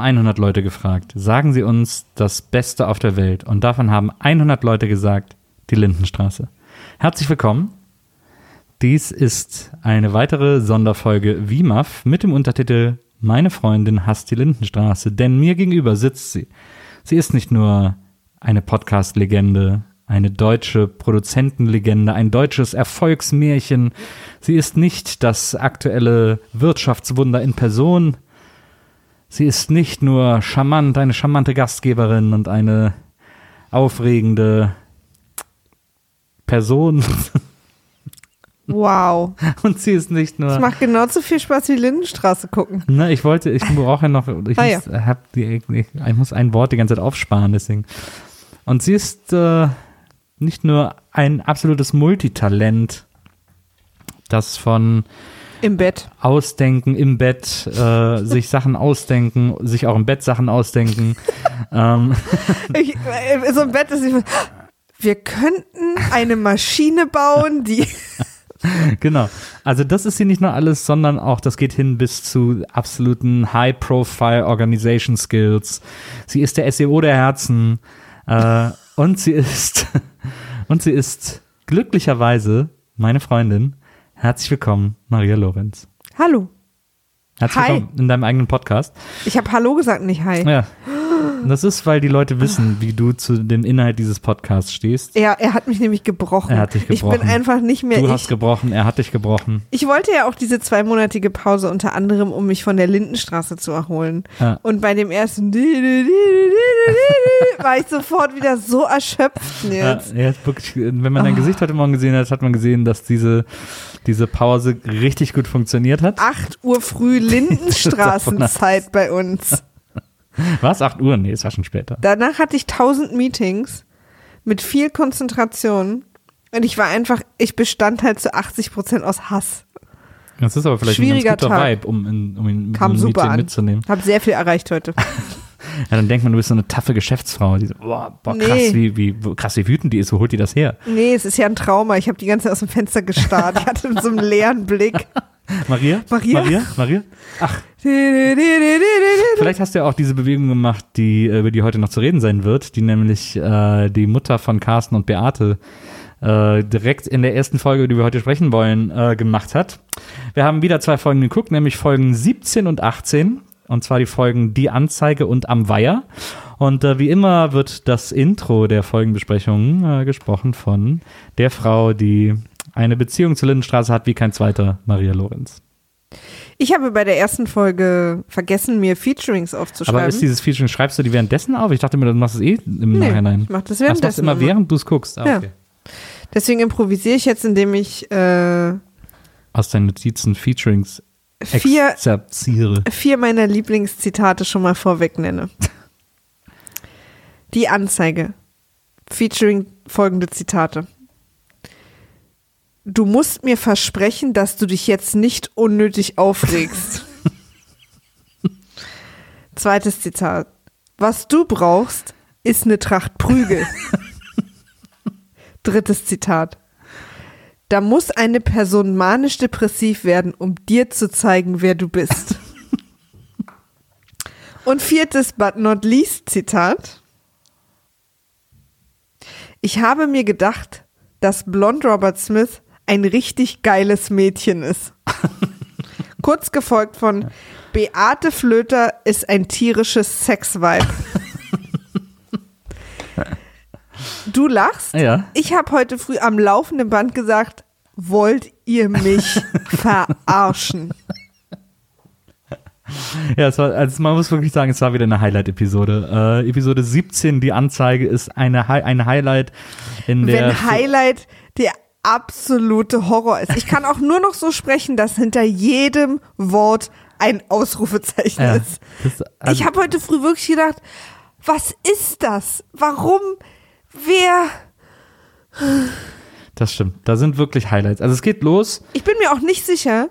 haben 100 Leute gefragt, sagen Sie uns das Beste auf der Welt. Und davon haben 100 Leute gesagt, die Lindenstraße. Herzlich willkommen. Dies ist eine weitere Sonderfolge WIMAF mit dem Untertitel Meine Freundin hasst die Lindenstraße, denn mir gegenüber sitzt sie. Sie ist nicht nur eine Podcast-Legende, eine deutsche Produzentenlegende, ein deutsches Erfolgsmärchen. Sie ist nicht das aktuelle Wirtschaftswunder in Person. Sie ist nicht nur charmant, eine charmante Gastgeberin und eine aufregende Person. Wow. Und sie ist nicht Es nur. macht genauso viel Spaß wie Lindenstraße gucken. Ne, ich wollte, ich brauche ja noch, ich, Ah, ja. muss, hab die, ich, ich muss ein Wort die ganze Zeit aufsparen, deswegen. Und sie ist äh, nicht nur ein absolutes Multitalent, das von Im Bett. Ausdenken im Bett, äh, sich Sachen ausdenken, sich auch im Bett Sachen ausdenken. ähm, Ich, äh, so im Bett ist ich, wir könnten eine Maschine bauen, die. Genau. Also das ist hier nicht nur alles, sondern auch, das geht hin bis zu absoluten High-Profile Organization Skills. Sie ist der SEO der Herzen äh, und sie ist und sie ist glücklicherweise meine Freundin. Herzlich willkommen, Maria Lorenz. Hallo. Herzlich Hi. willkommen in deinem eigenen Podcast. Ich habe Hallo gesagt, nicht Hi. Ja. Das ist, weil die Leute wissen, wie du zu dem Inhalt dieses Podcasts stehst. Ja, er hat mich nämlich gebrochen. Er hat dich gebrochen. Ich bin einfach nicht mehr Du ich. hast gebrochen, er hat dich gebrochen. Ich wollte ja auch diese zweimonatige Pause unter anderem, um mich von der Lindenstraße zu erholen. Ja. Und bei dem ersten war ich sofort wieder so erschöpft Ja, jetzt. er ist wirklich, wenn man Ah. dein Gesicht heute Morgen gesehen hat, hat man gesehen, dass diese, diese Pause richtig gut funktioniert hat. 8 Uhr früh Lindenstraßenzeit bei uns. War es 8 Uhr? Nee, es war schon später. Danach hatte ich 1000 Meetings mit viel Konzentration. Und ich war einfach, ich bestand halt zu 80 Prozent aus Hass. Das ist aber vielleicht ein Schwieriger ganz guter Tag. Vibe, um, in, um Kam so einem super Meeting an. mitzunehmen. Hab sehr viel erreicht heute. Ja, dann denkt man, du bist so eine taffe Geschäftsfrau. Die so, boah, boah krass, Nee. wie, wie, krass, wie wütend die ist. Wo holt die das her? Nee, es ist ja ein Trauma. Ich habe die ganze Zeit aus dem Fenster gestarrt. Ich hatte so einen leeren Blick. Maria? Maria? Maria? Maria? Ach, vielleicht hast du ja auch diese Bewegung gemacht, die, äh, über die heute noch zu reden sein wird, die nämlich äh, die Mutter von Carsten und Beate äh, direkt in der ersten Folge, über die wir heute sprechen wollen, äh, gemacht hat. Wir haben wieder zwei Folgen geguckt, nämlich Folgen 17 und 18. Und zwar die Folgen Die Anzeige und Am Weiher. Und äh, wie immer wird das Intro der Folgenbesprechung äh, gesprochen von der Frau, die eine Beziehung zur Lindenstraße hat wie kein zweiter, Maria Lorenz. Ich habe bei der ersten Folge vergessen, mir Featurings aufzuschreiben. Aber ist dieses Feature, schreibst du die währenddessen auf? Ich dachte mir, du machst es eh im nee, Nachhinein. ich mache das währenddessen. das machst du immer immer. während du es guckst. Ah, Ja. okay. Deswegen improvisiere ich jetzt, indem ich äh, Aus deinen Notizen Featurings vier, exerziere. vier meiner Lieblingszitate schon mal vorweg nenne. Die Anzeige. Featuring folgende Zitate. Du musst mir versprechen, dass du dich jetzt nicht unnötig aufregst. Zweites Zitat. Was du brauchst, ist eine Tracht Prügel. Drittes Zitat. Da muss eine Person manisch-depressiv werden, um dir zu zeigen, wer du bist. Und viertes, but not least Zitat. Ich habe mir gedacht, dass Blond Robert Smith ein richtig geiles Mädchen ist. Kurz gefolgt von Beate Flöter ist ein tierisches Sex-Vibe. Du lachst? Ja. Ich habe heute früh am laufenden Band gesagt, wollt ihr mich verarschen? Ja, es war, also man muss wirklich sagen, es war wieder eine Highlight-Episode. Äh, Episode 17, die Anzeige, ist eine, Hi- ein Highlight in der. Wenn Highlight der absolute Horror ist. Ich kann auch nur noch so sprechen, dass hinter jedem Wort ein Ausrufezeichen Ja, ist. das, also, ich habe heute früh wirklich gedacht, was ist das? Warum? Wer? das stimmt. Da sind wirklich Highlights. Also es geht los. Ich bin mir auch nicht sicher.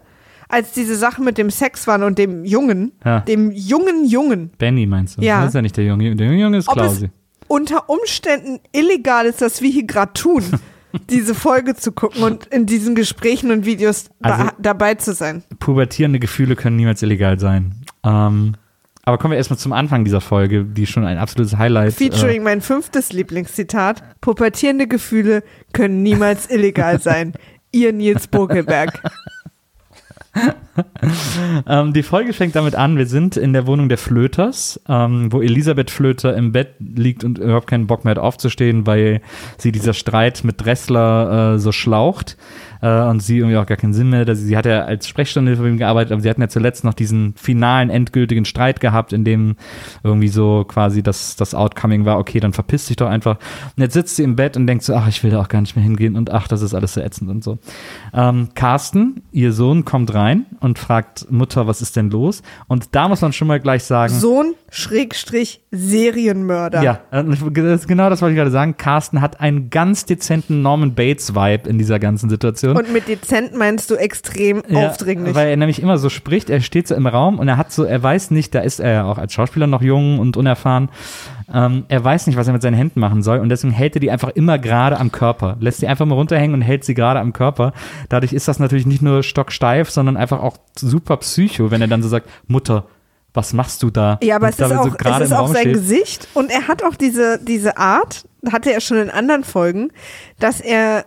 als diese Sache mit dem Sex waren und dem Jungen, Ja. dem jungen Jungen, Benny meinst du? Ja. Das ist ja nicht der Junge. Der Junge ist ob es Klausi. unter Umständen illegal ist, was wir hier gerade tun, diese Folge zu gucken und in diesen Gesprächen und Videos Also- da, dabei zu sein. Pubertierende Gefühle können niemals illegal sein. Ähm, aber kommen wir erstmal zum Anfang dieser Folge, die schon ein absolutes Highlight. Featuring mein fünftes Lieblingszitat. Pubertierende Gefühle können niemals illegal sein. Ihr Nils Bokelberg. Ähm, die Folge fängt damit an, wir sind in der Wohnung der Flöters, ähm, wo Elisabeth Flöter im Bett liegt und überhaupt keinen Bock mehr hat aufzustehen, weil sie dieser Streit mit Dressler äh, so schlaucht äh, und sie irgendwie auch gar keinen Sinn mehr. Also sie hat ja als Sprechstunde für ihn gearbeitet, aber sie hatten ja zuletzt noch diesen finalen, endgültigen Streit gehabt, in dem irgendwie so quasi das, das Outcoming war, okay, dann verpiss dich doch einfach. Und jetzt sitzt sie im Bett und denkt so, ach, ich will da auch gar nicht mehr hingehen und ach, das ist alles so ätzend und so. Ähm, Carsten, ihr Sohn, kommt rein und fragt Mutter, was ist denn los? Und da muss man schon mal gleich sagen, Sohn, Schrägstrich, Serienmörder. ja, äh, genau das wollte ich gerade sagen. Carsten hat einen ganz dezenten Norman Bates-Vibe in dieser ganzen Situation. Und mit dezent meinst du extrem Ja, aufdringlich. Weil er nämlich immer so spricht, er steht so im Raum und er hat so, er weiß nicht, da ist er ja auch als Schauspieler noch jung und unerfahren, ähm, er weiß nicht, was er mit seinen Händen machen soll und deswegen hält er die einfach immer gerade am Körper, lässt sie einfach mal runterhängen und hält sie gerade am Körper. Dadurch ist das natürlich nicht nur stocksteif, sondern einfach auch super psycho, wenn er dann so sagt, Mutter, was machst du da? Ja, aber Und es ist auch, so es ist auch sein steht. Gesicht und er hat auch diese, diese Art, hatte er schon in anderen Folgen, dass er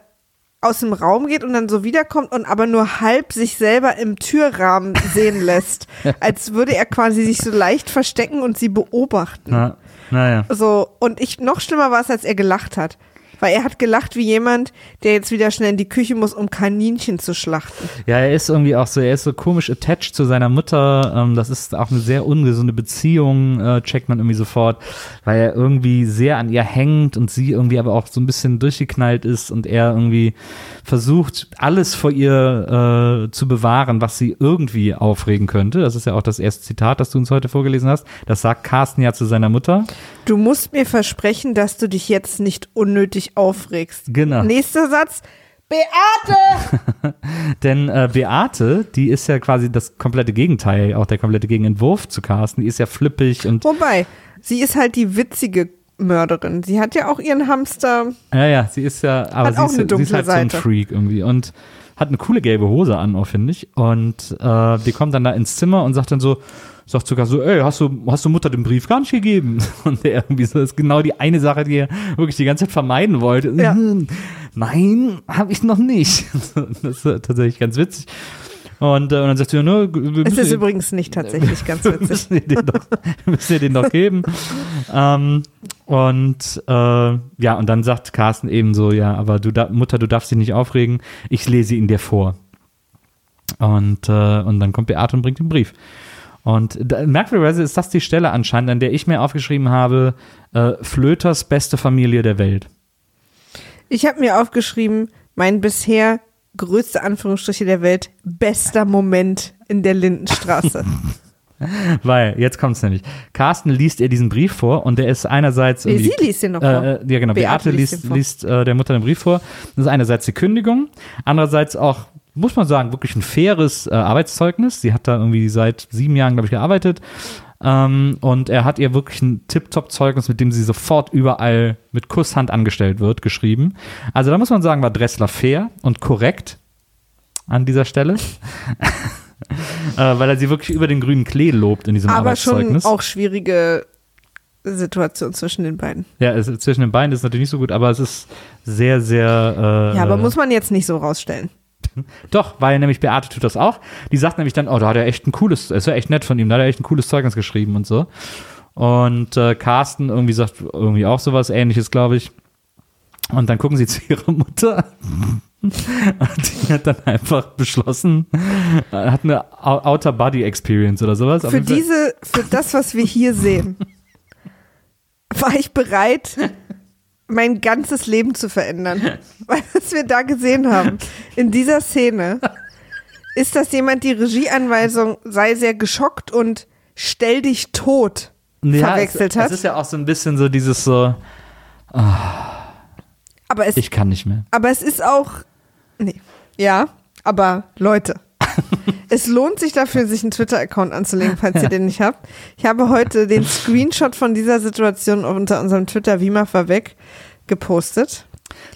aus dem Raum geht und dann so wiederkommt und aber nur halb sich selber im Türrahmen sehen lässt. als würde er quasi sich so leicht verstecken und sie beobachten. Na, naja. So, und ich, noch schlimmer war es, als er gelacht hat. Weil er hat gelacht wie jemand, der jetzt wieder schnell in die Küche muss, um Kaninchen zu schlachten. Ja, er ist irgendwie auch so, er ist so komisch attached zu seiner Mutter. Ähm, das ist auch eine sehr ungesunde Beziehung, äh, checkt man irgendwie sofort, weil er irgendwie sehr an ihr hängt und sie irgendwie aber auch so ein bisschen durchgeknallt ist und er irgendwie versucht, alles vor ihr äh, zu bewahren, was sie irgendwie aufregen könnte. Das ist ja auch das erste Zitat, das du uns heute vorgelesen hast. Das sagt Carsten ja zu seiner Mutter. Du musst mir versprechen, dass du dich jetzt nicht unnötig aufregst. Genau. Nächster Satz. Beate! Denn äh, Beate, die ist ja quasi das komplette Gegenteil, auch der komplette Gegenentwurf zu Carsten. Die ist ja flippig und Wobei, sie ist halt die witzige Mörderin. Sie hat ja auch ihren Hamster. Ja, ja, sie ist ja, aber Hat sie, auch ist, eine sie ist halt so ein Seite. Freak irgendwie und hat eine coole gelbe Hose an, auch finde ich. Und äh, die kommt dann da ins Zimmer und sagt dann so, sagt sogar so, ey, hast du, hast du Mutter den Brief gar nicht gegeben? Und der irgendwie so, das ist genau die eine Sache, die er wirklich die ganze Zeit vermeiden wollte. Ja. "Hm, Nein, habe ich noch nicht. Das ist tatsächlich ganz witzig. Und, äh, und dann sagt sie, ne, Es ist ihr- übrigens nicht tatsächlich ganz witzig. müssen ihr den doch, wir müssen ihr den doch geben. ähm, und äh, ja, und dann sagt Carsten eben so, ja, aber du da, Mutter, du darfst dich nicht aufregen, ich lese ihn dir vor. Und, äh, und dann kommt Beate und bringt den Brief. Und da, merkwürdigerweise ist das die Stelle anscheinend, an der ich mir aufgeschrieben habe, äh, Flöters beste Familie der Welt. Ich habe mir aufgeschrieben, mein bisher größte Anführungsstriche der Welt, bester Moment in der Lindenstraße. Weil, jetzt kommt es nämlich. Carsten liest ihr diesen Brief vor und der ist einerseits. Nee, sie liest den noch vor. Äh, äh, ja, genau. Beate, Beate liest liest, liest äh, der Mutter den Brief vor. Das ist einerseits die Kündigung, andererseits auch, muss man sagen, wirklich ein faires äh, Arbeitszeugnis. Sie hat da irgendwie seit sieben Jahren, glaube ich, gearbeitet. Ähm, und er hat ihr wirklich ein Tip-Top-Zeugnis, mit dem sie sofort überall mit Kusshand angestellt wird, geschrieben. Also da muss man sagen, war Dressler fair und korrekt an dieser Stelle. äh, weil er sie wirklich über den grünen Klee lobt in diesem Aber schon Arbeitszeugnis. auch schwierige Situation zwischen den beiden. Ja, es, zwischen den Beinen ist natürlich nicht so gut, aber es ist sehr, sehr. Äh, Ja, aber muss man jetzt nicht so rausstellen. Doch, weil nämlich Beate tut das auch. Die sagt nämlich dann, oh, da hat er echt ein cooles, es war echt nett von ihm, da hat er echt ein cooles Zeugnis geschrieben und so. Und äh, Carsten irgendwie sagt irgendwie auch sowas ähnliches, glaube ich. Und dann gucken sie zu ihrer Mutter. Und die hat dann einfach beschlossen, hat eine Ou- Outer Body Experience oder sowas. Für diese, für das, was wir hier sehen, war ich bereit, mein ganzes Leben zu verändern. Weil was wir da gesehen haben, in dieser Szene, ist, dass jemand die Regieanweisung sei sehr geschockt und stell dich tot Ja, verwechselt es, hat. Es ist ja auch so ein bisschen so dieses so, aber, es, ich kann nicht mehr. aber es ist auch, nee, ja, aber Leute, Es lohnt sich dafür, sich einen Twitter-Account anzulegen, falls ihr den nicht habt. Ich habe heute den Screenshot von dieser Situation unter unserem Twitter Wima war weg gepostet.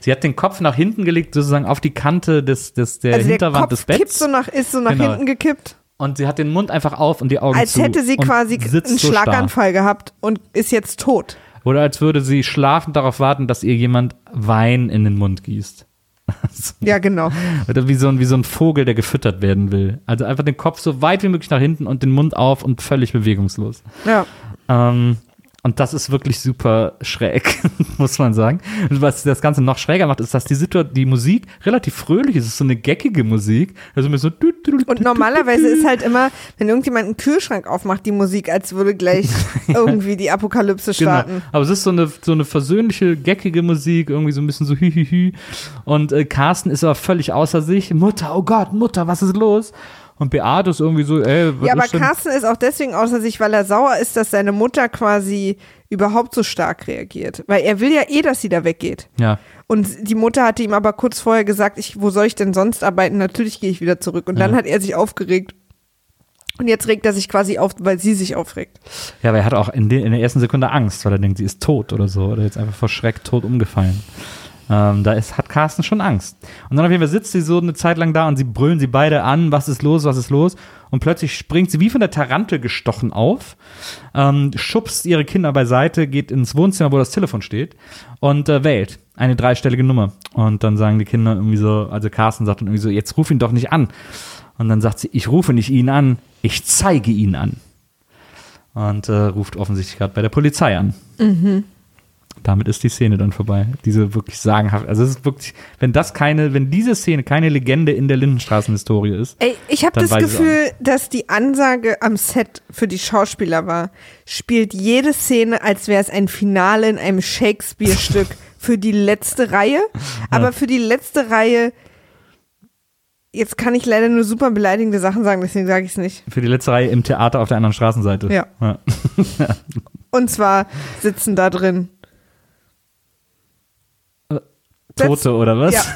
Sie hat den Kopf nach hinten gelegt, sozusagen auf die Kante des, des, der Also der Hinterwand Kopf des kippt Betts. so nach, ist so nach Genau. hinten gekippt, Und sie hat den Mund einfach auf und die Augen als zu. hätte sie quasi einen so starr. Schlaganfall gehabt und ist jetzt tot. Oder als würde sie schlafend darauf warten, dass ihr jemand Wein in den Mund gießt. Ja, genau. Oder wie so, ein, wie so ein Vogel, der gefüttert werden will. Also einfach den Kopf so weit wie möglich nach hinten und den Mund auf und völlig bewegungslos. Ja. Ähm, und das ist wirklich super schräg, muss man sagen. Und was das Ganze noch schräger macht, ist, dass die, Situ die Musik relativ fröhlich ist. Es ist so eine geckige Musik. Also mit so Und normalerweise ist halt immer, wenn irgendjemand einen Kühlschrank aufmacht, die Musik, als würde gleich irgendwie die Apokalypse Genau. starten. Aber es ist so eine, so eine versöhnliche, geckige Musik, irgendwie so ein bisschen so hü-hü-hü. Und äh, Carsten ist aber völlig außer sich. Mutter, oh Gott, Mutter, was ist los? Und Beate ist irgendwie so, ey, was Ja, aber denn? Carsten ist auch deswegen außer sich, weil er sauer ist, dass seine Mutter quasi überhaupt so stark reagiert. Weil er will ja eh, dass sie da weggeht. Ja, Und die Mutter hatte ihm aber kurz vorher gesagt, ich, wo soll ich denn sonst arbeiten? Natürlich gehe ich wieder zurück. Und dann Ja. hat er sich aufgeregt. Und jetzt regt er sich quasi auf, weil sie sich aufregt. ja, aber er hat auch in, de, in der ersten Sekunde Angst, weil er denkt, sie ist tot oder so. Oder jetzt einfach vor Schreck tot umgefallen. Ähm, da ist, hat Carsten schon Angst. Und dann auf jeden Fall sitzt sie so eine Zeit lang da und sie brüllen sie beide an, was ist los, was ist los? Und plötzlich springt sie wie von der Tarantel gestochen auf, ähm, schubst ihre Kinder beiseite, geht ins Wohnzimmer, wo das Telefon steht und äh, wählt eine dreistellige Nummer. Und dann sagen die Kinder irgendwie so, also Carsten sagt dann irgendwie so, jetzt ruf ihn doch nicht an. Und dann sagt sie, ich rufe nicht ihn an, ich zeige ihn an. Und äh, ruft offensichtlich gerade bei der Polizei an. Damit ist die Szene dann vorbei. Diese wirklich sagenhaft. Also es ist wirklich, wenn das keine, wenn diese Szene keine Legende in der Lindenstraßenhistorie ist. Ey, ich habe das Gefühl, dass die Ansage am Set für die Schauspieler war, spielt jede Szene, als wäre es ein Finale in einem Shakespeare-Stück für die letzte Reihe. Aber für die letzte Reihe, jetzt kann ich leider nur super beleidigende Sachen sagen, deswegen sage ich es nicht. Für die letzte Reihe im Theater auf der anderen Straßenseite. Ja. ja. Und zwar sitzen da drin. Tote oder was? Ja.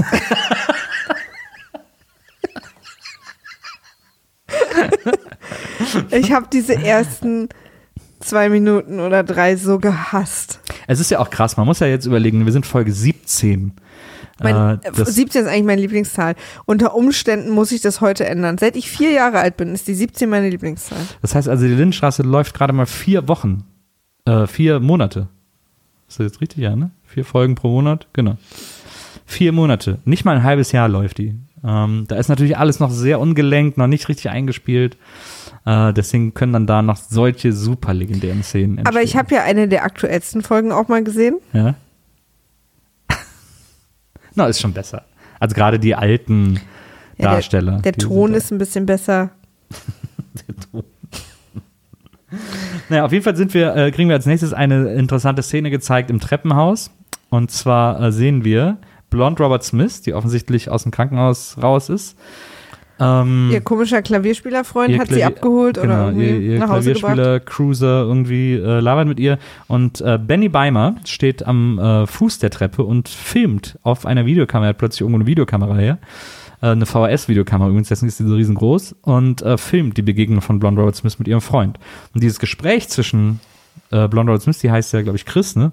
Ich habe diese ersten zwei Minuten oder drei so gehasst. Es ist ja auch krass, man muss ja jetzt überlegen, wir sind Folge 17. Mein, Äh, das- 17 ist eigentlich meine Lieblingszahl. Unter Umständen muss ich das heute ändern. Seit ich vier Jahre alt bin, ist die 17 meine Lieblingszahl. Das heißt also, die Lindenstraße läuft gerade mal vier Wochen, äh, vier Monate. Ist das jetzt richtig, ja, ne? Vier Folgen pro Monat, genau. Vier Monate, nicht mal ein halbes Jahr läuft die. Ähm, da ist natürlich alles noch sehr ungelenkt, noch nicht richtig eingespielt. Äh, deswegen können dann da noch solche super legendären Szenen entstehen. Aber ich habe ja eine der aktuellsten Folgen auch mal gesehen. Ja. Na, ist schon besser. Also gerade die alten Ja, Darsteller. Der, der Ton ist ein bisschen besser. der Ton. Naja, auf jeden Fall sind wir, äh, kriegen wir als nächstes eine interessante Szene gezeigt im Treppenhaus. Und zwar äh, sehen wir Blond Robert Smith, die offensichtlich aus dem Krankenhaus raus ist. Ähm, Ihr komischer Klavierspielerfreund hat sie abgeholt genau, oder irgendwie ihr, ihr nach Hause. Klavierspieler, Cruiser irgendwie äh, labert mit ihr und äh, Benny Beimer steht am äh, Fuß der Treppe und filmt auf einer Videokamera, er hat plötzlich irgendwo eine Videokamera her, äh, eine VHS-Videokamera übrigens, deswegen ist sie so riesengroß und äh, filmt die Begegnung von Blonde Robert Smith mit ihrem Freund. Und dieses Gespräch zwischen äh, Blonde Robert Smith, die heißt ja, glaube ich, Chris, ne?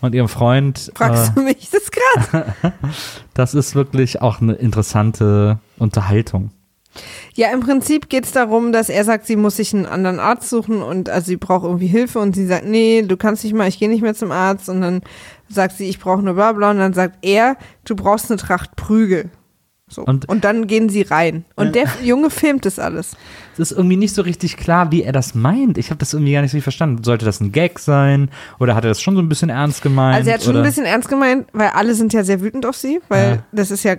Und ihrem Freund, Fragst äh, du mich das gerade? das ist wirklich auch eine interessante Unterhaltung. Ja, im Prinzip geht es darum, dass er sagt, sie muss sich einen anderen Arzt suchen und also sie braucht irgendwie Hilfe und sie sagt, nee, du kannst nicht mal, ich gehe nicht mehr zum Arzt und dann sagt sie, ich brauche nur bla bla und dann sagt er, du brauchst eine Tracht Prügel. So. Und- Und, dann gehen sie rein. Und der Junge filmt das alles. Es ist irgendwie nicht so richtig klar, wie er das meint. Ich habe das irgendwie gar nicht so richtig verstanden. Sollte das ein Gag sein? Oder hat er das schon so ein bisschen ernst gemeint? Also er hat schon oder? ein bisschen ernst gemeint, weil alle sind ja sehr wütend auf sie, weil Ja. das ist ja,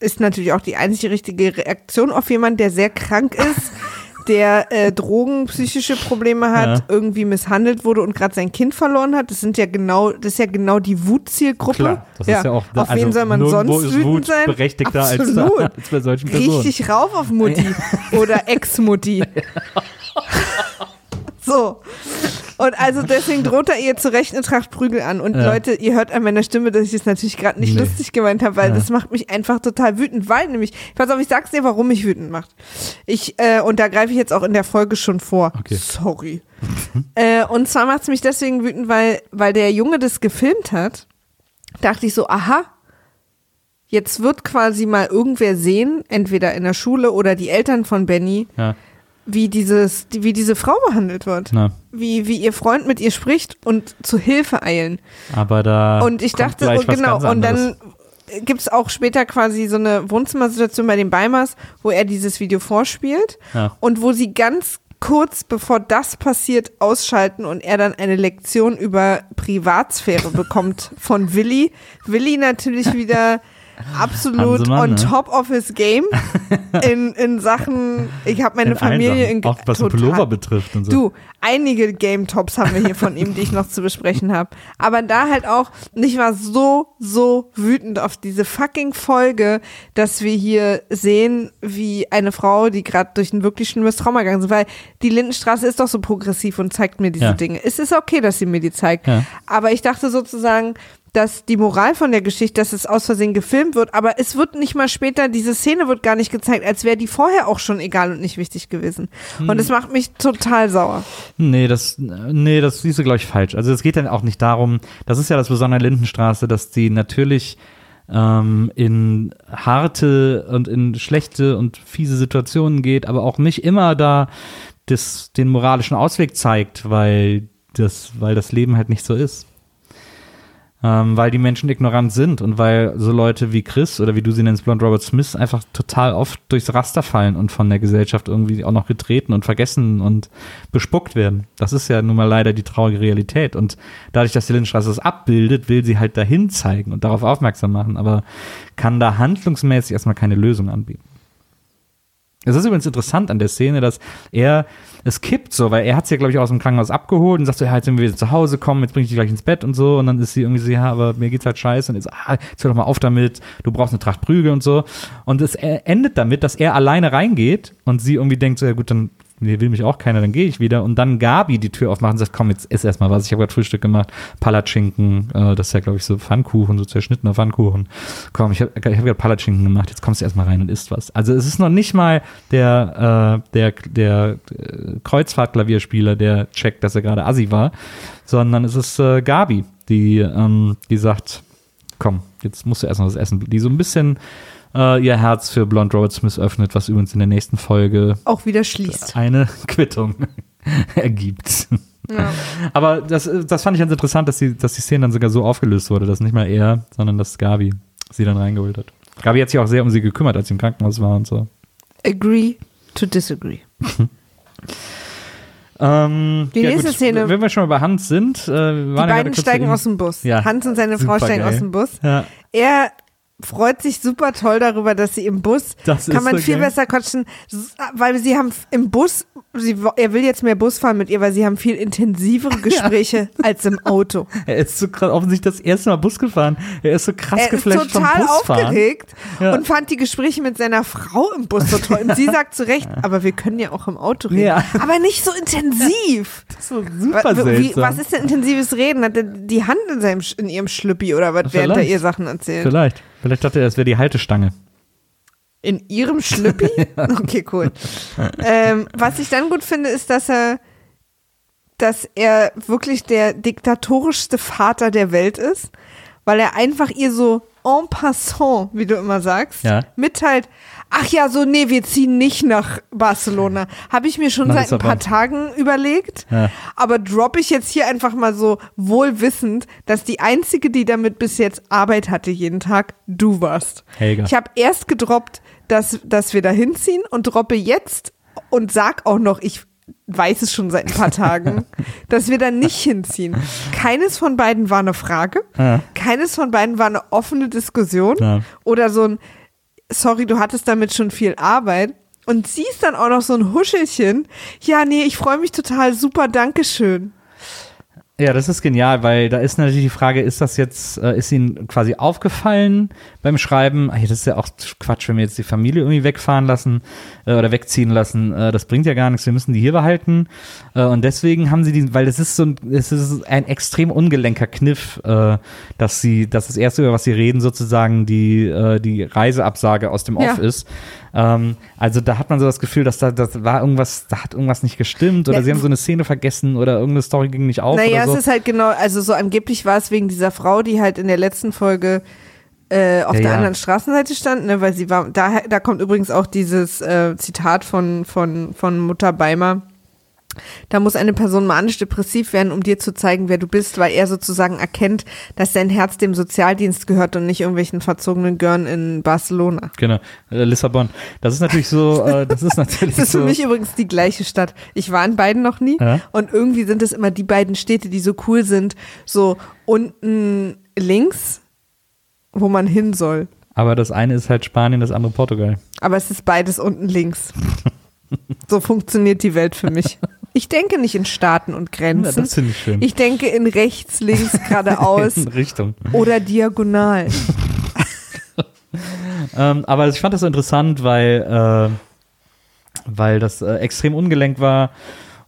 ist natürlich auch die einzige richtige Reaktion auf jemanden, der sehr krank ist, der äh, Drogen, psychische Probleme hat, Ja. irgendwie misshandelt wurde und gerade sein Kind verloren hat. Das sind ja genau, das ist ja genau die Wutzielgruppe. Klar, das ist ja auch auf also wen soll man sonst ist wütend sein? berechtigter als, Absolut. als bei solchen Personen. Richtig rauf auf Mutti oder Ex-Mutti. so. Und also deswegen droht er ihr zu Recht eine Tracht Prügel an. Und Ja. Leute, ihr hört an meiner Stimme, dass ich das natürlich gerade nicht Nee. lustig gemeint habe, weil Ja. das macht mich einfach total wütend. Weil nämlich, pass auf, ich sag's dir, warum mich wütend macht. Ich, äh, und da greife ich jetzt auch in der Folge schon vor. Okay. Sorry. äh, und zwar macht's mich deswegen wütend, weil, weil der Junge das gefilmt hat, dachte ich so, aha, jetzt wird quasi mal irgendwer sehen, entweder in der Schule oder die Eltern von Benny, Ja, wie dieses, wie diese Frau behandelt wird. na, Wie, wie ihr Freund mit ihr spricht und zu Hilfe eilen. aber da. und ich dachte, und was genau, und dann gibt's auch später quasi so eine Wohnzimmersituation bei den Beimers, wo er dieses Video vorspielt Ja. und wo sie ganz kurz bevor das passiert ausschalten und er dann eine Lektion über Privatsphäre bekommt von Willi. Willi natürlich wieder absolut Hansemann, on ne? top of his game in, in Sachen, ich habe meine In Familie in Auch was total- Pullover betrifft und so. Du, einige Game Tops haben wir hier von ihm, die ich noch zu besprechen habe. Aber da halt auch, und ich war so, so wütend auf diese fucking Folge, dass wir hier sehen, wie eine Frau, die gerade durch ein wirklich schlimmes Trauma gegangen ist, weil die Lindenstraße ist doch so progressiv und zeigt mir diese Ja. Dinge. Es ist okay, dass sie mir die zeigt. Ja. Aber ich dachte sozusagen, dass die Moral von der Geschichte, dass es aus Versehen gefilmt wird, aber es wird nicht mal später, diese Szene wird gar nicht gezeigt, als wäre die vorher auch schon egal und nicht wichtig gewesen. Hm. Und es macht mich total sauer. Nee, das, nee, das siehst du, glaube ich, falsch. Also es geht dann auch nicht darum, das ist ja das Besondere Lindenstraße, dass die natürlich ähm, in harte und in schlechte und fiese Situationen geht, aber auch nicht immer da das, den moralischen Ausweg zeigt, weil das, weil das Leben halt nicht so ist. Ähm, weil die Menschen ignorant sind und weil so Leute wie Chris oder wie du sie nennst, Blond Robert Smith, einfach total oft durchs Raster fallen und von der Gesellschaft irgendwie auch noch getreten und vergessen und bespuckt werden. Das ist ja nun mal leider die traurige Realität. Und dadurch, dass die Lindenstraße das abbildet, will sie halt dahin zeigen und darauf aufmerksam machen, aber kann da handlungsmäßig erstmal keine Lösung anbieten. Es ist übrigens interessant an der Szene, dass er, es kippt so, weil er hat sie ja, glaube ich, aus dem Krankenhaus abgeholt und sagt so, ja, jetzt sind wir wieder zu Hause, komm, jetzt bring ich dich gleich ins Bett und so. Und dann ist sie irgendwie so, ja, aber mir geht's halt scheiße. Und jetzt, ah, jetzt hör doch mal auf damit, du brauchst eine Tracht Prügel und so. Und es endet damit, dass er alleine reingeht und sie irgendwie denkt so, ja gut, dann nee, will mich auch keiner, dann gehe ich wieder. Und dann Gabi die Tür aufmacht und sagt, komm, jetzt ess erst mal was. Ich habe gerade Frühstück gemacht, Palatschinken, äh, das ist ja, glaube ich, so Pfannkuchen, so zerschnittener Pfannkuchen. Komm, ich habe ich hab gerade Palatschinken gemacht, jetzt kommst du erst mal rein und isst was. Also es ist noch nicht mal der, äh, der, der äh, Kreuzfahrt-Klavierspieler, der checkt, dass er gerade Assi war, sondern es ist äh, Gabi, die, ähm, die sagt, komm, jetzt musst du erst mal was essen. Die so ein bisschen äh, ihr Herz für Blond Robert Smith öffnet, was übrigens in der nächsten Folge Auch wieder schließt. eine Quittung ergibt. Ja. Aber das, das fand ich ganz interessant, dass die, dass die Szene dann sogar so aufgelöst wurde, dass nicht mal er, sondern dass Gabi sie dann reingeholt hat. Gabi hat sich auch sehr um sie gekümmert, als sie im Krankenhaus war und so. Agree to disagree. Ähm, Die nächste Szene- Wenn wir schon mal bei Hans sind, äh, Die ja beiden kurz steigen aus dem Bus. Ja. Hans und seine Frau steigen Supergeil. aus dem Bus. Ja. Er freut sich super toll darüber, dass sie im Bus, Das kann ist man so viel geil. besser quatschen, weil sie haben im Bus, sie, er will jetzt mehr Bus fahren mit ihr, weil sie haben viel intensivere Gespräche als im Auto. Er ist so krass, offensichtlich das erste Mal Bus gefahren. Er ist so krass Er ist geflasht vom total Busfahren. aufgeregt Ja. und fand die Gespräche mit seiner Frau im Bus so toll. Und sie sagt zu Recht, aber wir können ja auch im Auto reden. Ja. Aber nicht so intensiv. So Wa- super wie, seltsam. was ist denn intensives Reden? Hat er die Hand in, seinem, in ihrem Schlüppi oder was, während er Vielleicht. ihr Sachen erzählt? Vielleicht. Vielleicht dachte er, es wäre die Haltestange. In ihrem Schlüppi? Okay, cool. ähm, was ich dann gut finde, ist, dass er, dass er wirklich der diktatorischste Vater der Welt ist, weil er einfach ihr so en passant, wie du immer sagst, Ja. mitteilt, ach ja, so, nee, wir ziehen nicht nach Barcelona. Habe ich mir schon seit ein paar. Tagen überlegt, Ja. aber droppe ich jetzt hier einfach mal so wohlwissend, dass die einzige, die damit bis jetzt Arbeit hatte jeden Tag, du warst. Helga. Ich habe erst gedroppt, dass, dass wir da hinziehen und droppe jetzt und sag auch noch, ich weiß es schon seit ein paar Tagen, dass wir da nicht hinziehen. Keines von beiden war eine Frage. Ja. Keines von beiden war eine offene Diskussion Ja. oder so ein, sorry, du hattest damit schon viel Arbeit. Und sie ist dann auch noch so ein Huschelchen. Ja, nee, ich freue mich total, super, Dankeschön. Ja, das ist genial, weil da ist natürlich die Frage, ist das jetzt, äh, ist Ihnen quasi aufgefallen beim Schreiben? Ey, das ist ja auch Quatsch, wenn wir jetzt die Familie irgendwie wegfahren lassen äh, oder wegziehen lassen. Äh, das bringt ja gar nichts, wir müssen die hier behalten. Äh, und deswegen haben sie die, weil das ist so ein, es ist ein extrem ungelenker Kniff, äh, dass sie, dass das erste, über was sie reden, sozusagen die, äh, die Reiseabsage aus dem Off Ja. ist. Ähm, also da hat man so das Gefühl, dass da, das war irgendwas, da hat irgendwas nicht gestimmt oder Ja, sie haben so eine Szene vergessen oder irgendeine Story ging nicht auf Naja, oder so. es ist halt genau, also so angeblich war es wegen dieser Frau, die halt in der letzten Folge äh, auf Ja, der ja. anderen Straßenseite stand, ne, weil sie war, da, da kommt übrigens auch dieses äh, Zitat von, von, von Mutter Beimer. Da muss eine Person manisch-depressiv werden, um dir zu zeigen, wer du bist, weil er sozusagen erkennt, dass sein Herz dem Sozialdienst gehört und nicht irgendwelchen verzogenen Görn in Barcelona. Genau, äh, Lissabon. Das ist natürlich so, äh, das ist natürlich Das ist so. für mich übrigens die gleiche Stadt. Ich war in beiden noch nie. Ja. Und irgendwie sind es immer die beiden Städte, die so cool sind. So unten links, wo man hin soll. aber das eine ist halt Spanien, das andere Portugal. Aber es ist beides unten links. so funktioniert die Welt für mich. Ich denke nicht in Staaten und Ja, Grenzen. das finde ich schön. ich denke in rechts, links, geradeaus In Richtung. oder diagonal. Ähm, aber ich fand das so interessant, weil, äh, weil das äh, extrem ungelenkt war.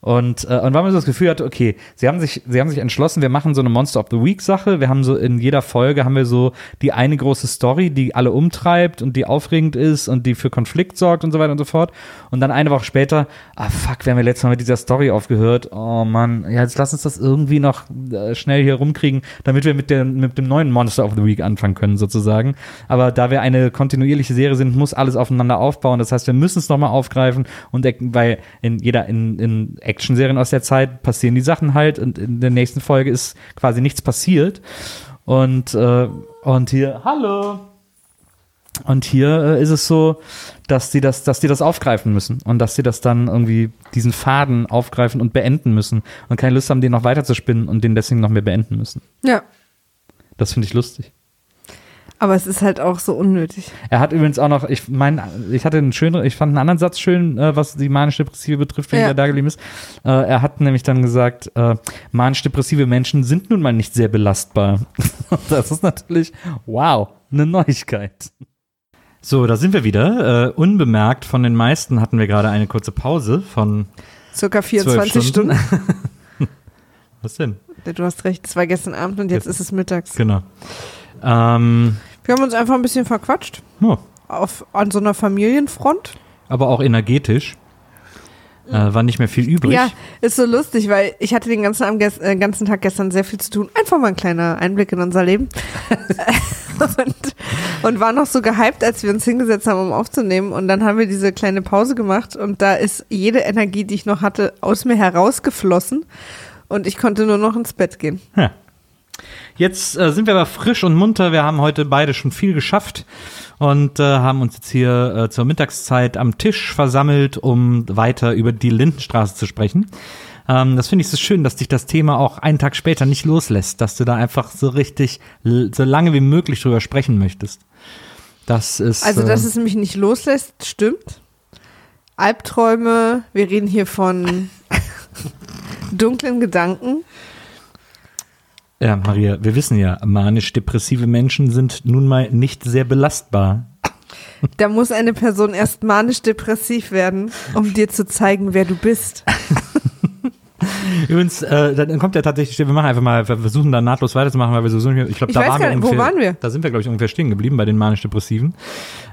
Und, äh, und weil man so das Gefühl hatte, okay, sie haben sich, sie haben sich entschlossen, wir machen so eine Monster of the Week Sache. Wir haben so in jeder Folge haben wir so die eine große Story, die alle umtreibt und die aufregend ist und die für Konflikt sorgt und so weiter und so fort. Und dann eine Woche später, ah fuck, wir haben ja letztes Mal mit dieser Story aufgehört. Oh Mann, ja, jetzt lass uns das irgendwie noch äh, schnell hier rumkriegen, damit wir mit, der, mit dem neuen Monster of the Week anfangen können, sozusagen. Aber da wir eine kontinuierliche Serie sind, muss alles aufeinander aufbauen. Das heißt, wir müssen es nochmal aufgreifen und weil in jeder, in, in Action-Serien aus der Zeit passieren die Sachen halt und in der nächsten Folge ist quasi nichts passiert. Und, äh, und hier, hallo! Und hier äh, ist es so, dass die das, dass die das aufgreifen müssen und dass sie das dann irgendwie diesen Faden aufgreifen und beenden müssen und keine Lust haben, den noch weiter zu spinnen und den deswegen noch mehr beenden müssen. Ja. Das finde ich lustig. Aber es ist halt auch so unnötig. Er hat übrigens auch noch, ich meine, ich hatte einen schönen, ich fand einen anderen Satz schön, äh, was die manisch-depressive betrifft, wenn Ja. der da geblieben ist. Äh, er hat nämlich dann gesagt, äh, manisch-depressive Menschen sind nun mal nicht sehr belastbar. das ist natürlich, wow, eine Neuigkeit. So, da sind wir wieder. Äh, unbemerkt von den meisten hatten wir gerade eine kurze Pause von Circa 24 12 Stunden. Was denn? Du hast recht, es war gestern Abend und jetzt ist es mittags. Genau. Ähm, Wir haben uns einfach ein bisschen verquatscht. ja, Auf, an so einer Familienfront. aber auch energetisch. Äh, war nicht mehr viel übrig. Ja, ist so lustig, weil ich hatte den ganzen, äh, ganzen Tag gestern sehr viel zu tun. Einfach mal ein kleiner Einblick in unser Leben. und, und war noch so gehypt, als wir uns hingesetzt haben, um aufzunehmen. Und dann haben wir diese kleine Pause gemacht und da ist jede Energie, die ich noch hatte, aus mir herausgeflossen. Und ich konnte nur noch ins Bett gehen. Ja. Jetzt äh, sind wir aber frisch und munter. Wir haben heute beide schon viel geschafft und äh, haben uns jetzt hier äh, zur Mittagszeit am Tisch versammelt, um weiter über die Lindenstraße zu sprechen. Ähm, das finde ich so schön, dass dich das Thema auch einen Tag später nicht loslässt, dass du da einfach so richtig so lange wie möglich drüber sprechen möchtest. Das ist. Also, dass äh, es mich nicht loslässt, stimmt. Albträume, wir reden hier von dunklen Gedanken. Ja, Maria, wir wissen ja, manisch-depressive Menschen sind nun mal nicht sehr belastbar. Da muss eine Person erst manisch-depressiv werden, um dir zu zeigen, wer du bist. Übrigens, äh, dann kommt ja tatsächlich, wir machen einfach mal, wir versuchen da nahtlos weiterzumachen, weil wir so sind. Ich glaube, da waren wir nicht, wo ungefähr, waren wir? Da sind wir, glaube ich, ungefähr stehen geblieben bei den manisch-depressiven.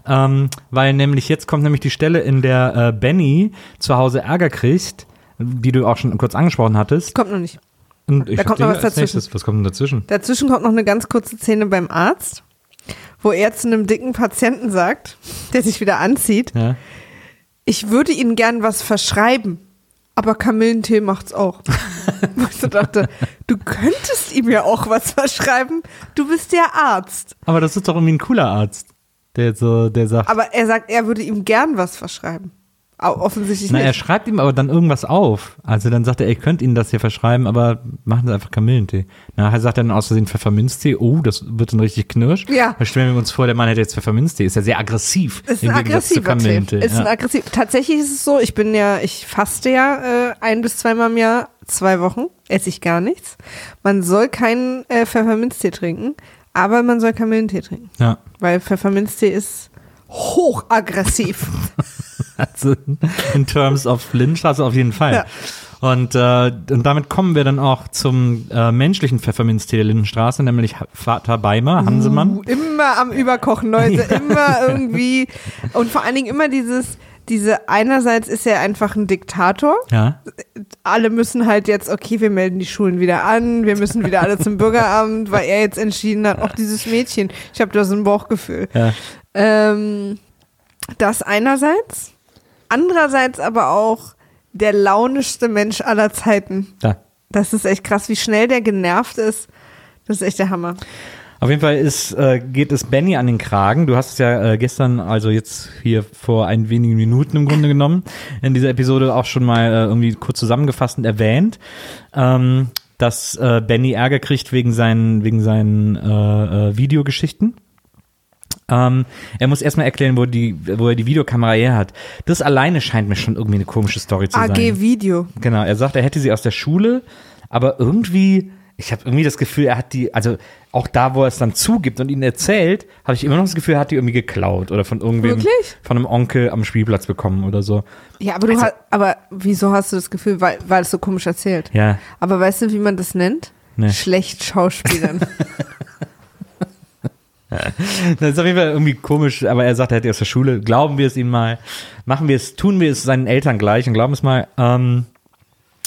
Ähm, weil nämlich jetzt kommt nämlich die Stelle, in der äh, Benny zu Hause Ärger kriegt, die du auch schon kurz angesprochen hattest. Kommt noch nicht. Und ich Da kommt noch was dazwischen. nächstes. Was kommt denn dazwischen? Dazwischen kommt noch eine ganz kurze Szene beim Arzt, wo er zu einem dicken Patienten sagt, der sich wieder anzieht, Ja. ich würde Ihnen gern was verschreiben, aber Kamillentee macht's auch. Wo ich so dachte, du könntest ihm ja auch was verschreiben, du bist der Arzt. Aber das ist doch irgendwie ein cooler Arzt, der jetzt so, der sagt, Aber er sagt, er würde ihm gern was verschreiben. Offensichtlich Na, er nicht. schreibt ihm aber dann irgendwas auf. Also dann sagt er, ich könnte Ihnen das hier verschreiben, aber machen Sie einfach Kamillentee. Nachher sagt er dann aus Versehen Pfefferminztee. Oh, das wird dann richtig knirsch. Ja. Da stellen wir uns vor, der Mann hätte jetzt Pfefferminztee. Ist ja sehr aggressiv. Ist ein aggressiver Tee. Kamillentee. Ist ja. ein aggressiv. Tatsächlich ist es so, ich bin ja, ich faste ja äh, ein bis zweimal im Jahr, zwei Wochen, esse ich gar nichts. Man soll keinen äh, Pfefferminztee trinken, aber man soll Kamillentee trinken. ja. Weil Pfefferminztee ist hochaggressiv. Also in terms of Lindenstraße auf jeden Fall. Ja. Und, äh, und damit kommen wir dann auch zum äh, menschlichen Pfefferminztee der Lindenstraße, nämlich Vater Beimer, Hansemann. Uh, immer am Überkochen, Leute. Immer irgendwie. Und vor allen Dingen immer dieses, diese, einerseits ist er einfach ein Diktator. Ja. Alle müssen halt jetzt, okay, wir melden die Schulen wieder an, wir müssen wieder alle zum Bürgeramt, weil er jetzt entschieden hat, auch dieses Mädchen, ich habe da so ein Bauchgefühl. ja. Ähm, das einerseits. Andererseits aber auch der launischste Mensch aller Zeiten. Da. Das ist echt krass, wie schnell der genervt ist. Das ist echt der Hammer. Auf jeden Fall ist, äh, geht es Benny an den Kragen. Du hast es ja äh, gestern, also jetzt hier vor ein wenigen Minuten im Grunde genommen, in dieser Episode auch schon mal äh, irgendwie kurz zusammengefasst und erwähnt, ähm, dass äh, Benny Ärger kriegt wegen seinen, wegen seinen äh, äh, Videogeschichten. Ähm, er muss erstmal erklären, wo, die, wo er die Videokamera her hat. Das alleine scheint mir schon irgendwie eine komische Story zu sein. AG Video. Genau, er sagt, er hätte sie aus der Schule, aber irgendwie, ich habe irgendwie das Gefühl, er hat die, also auch da, wo er es dann zugibt und ihnen erzählt, habe ich immer noch das Gefühl, er hat die irgendwie geklaut oder von irgendwem, Wirklich? von einem Onkel am Spielplatz bekommen oder so. Ja, aber du Also- hast, aber wieso hast du das Gefühl, weil, weil es so komisch erzählt? Ja, Aber weißt du, wie man das nennt? Nee. Schlecht Schauspielern. das ist auf jeden Fall irgendwie komisch, aber er sagt, er hat die aus der Schule, glauben wir es ihm mal, machen wir es, tun wir es seinen Eltern gleich und glauben es mal. Ähm,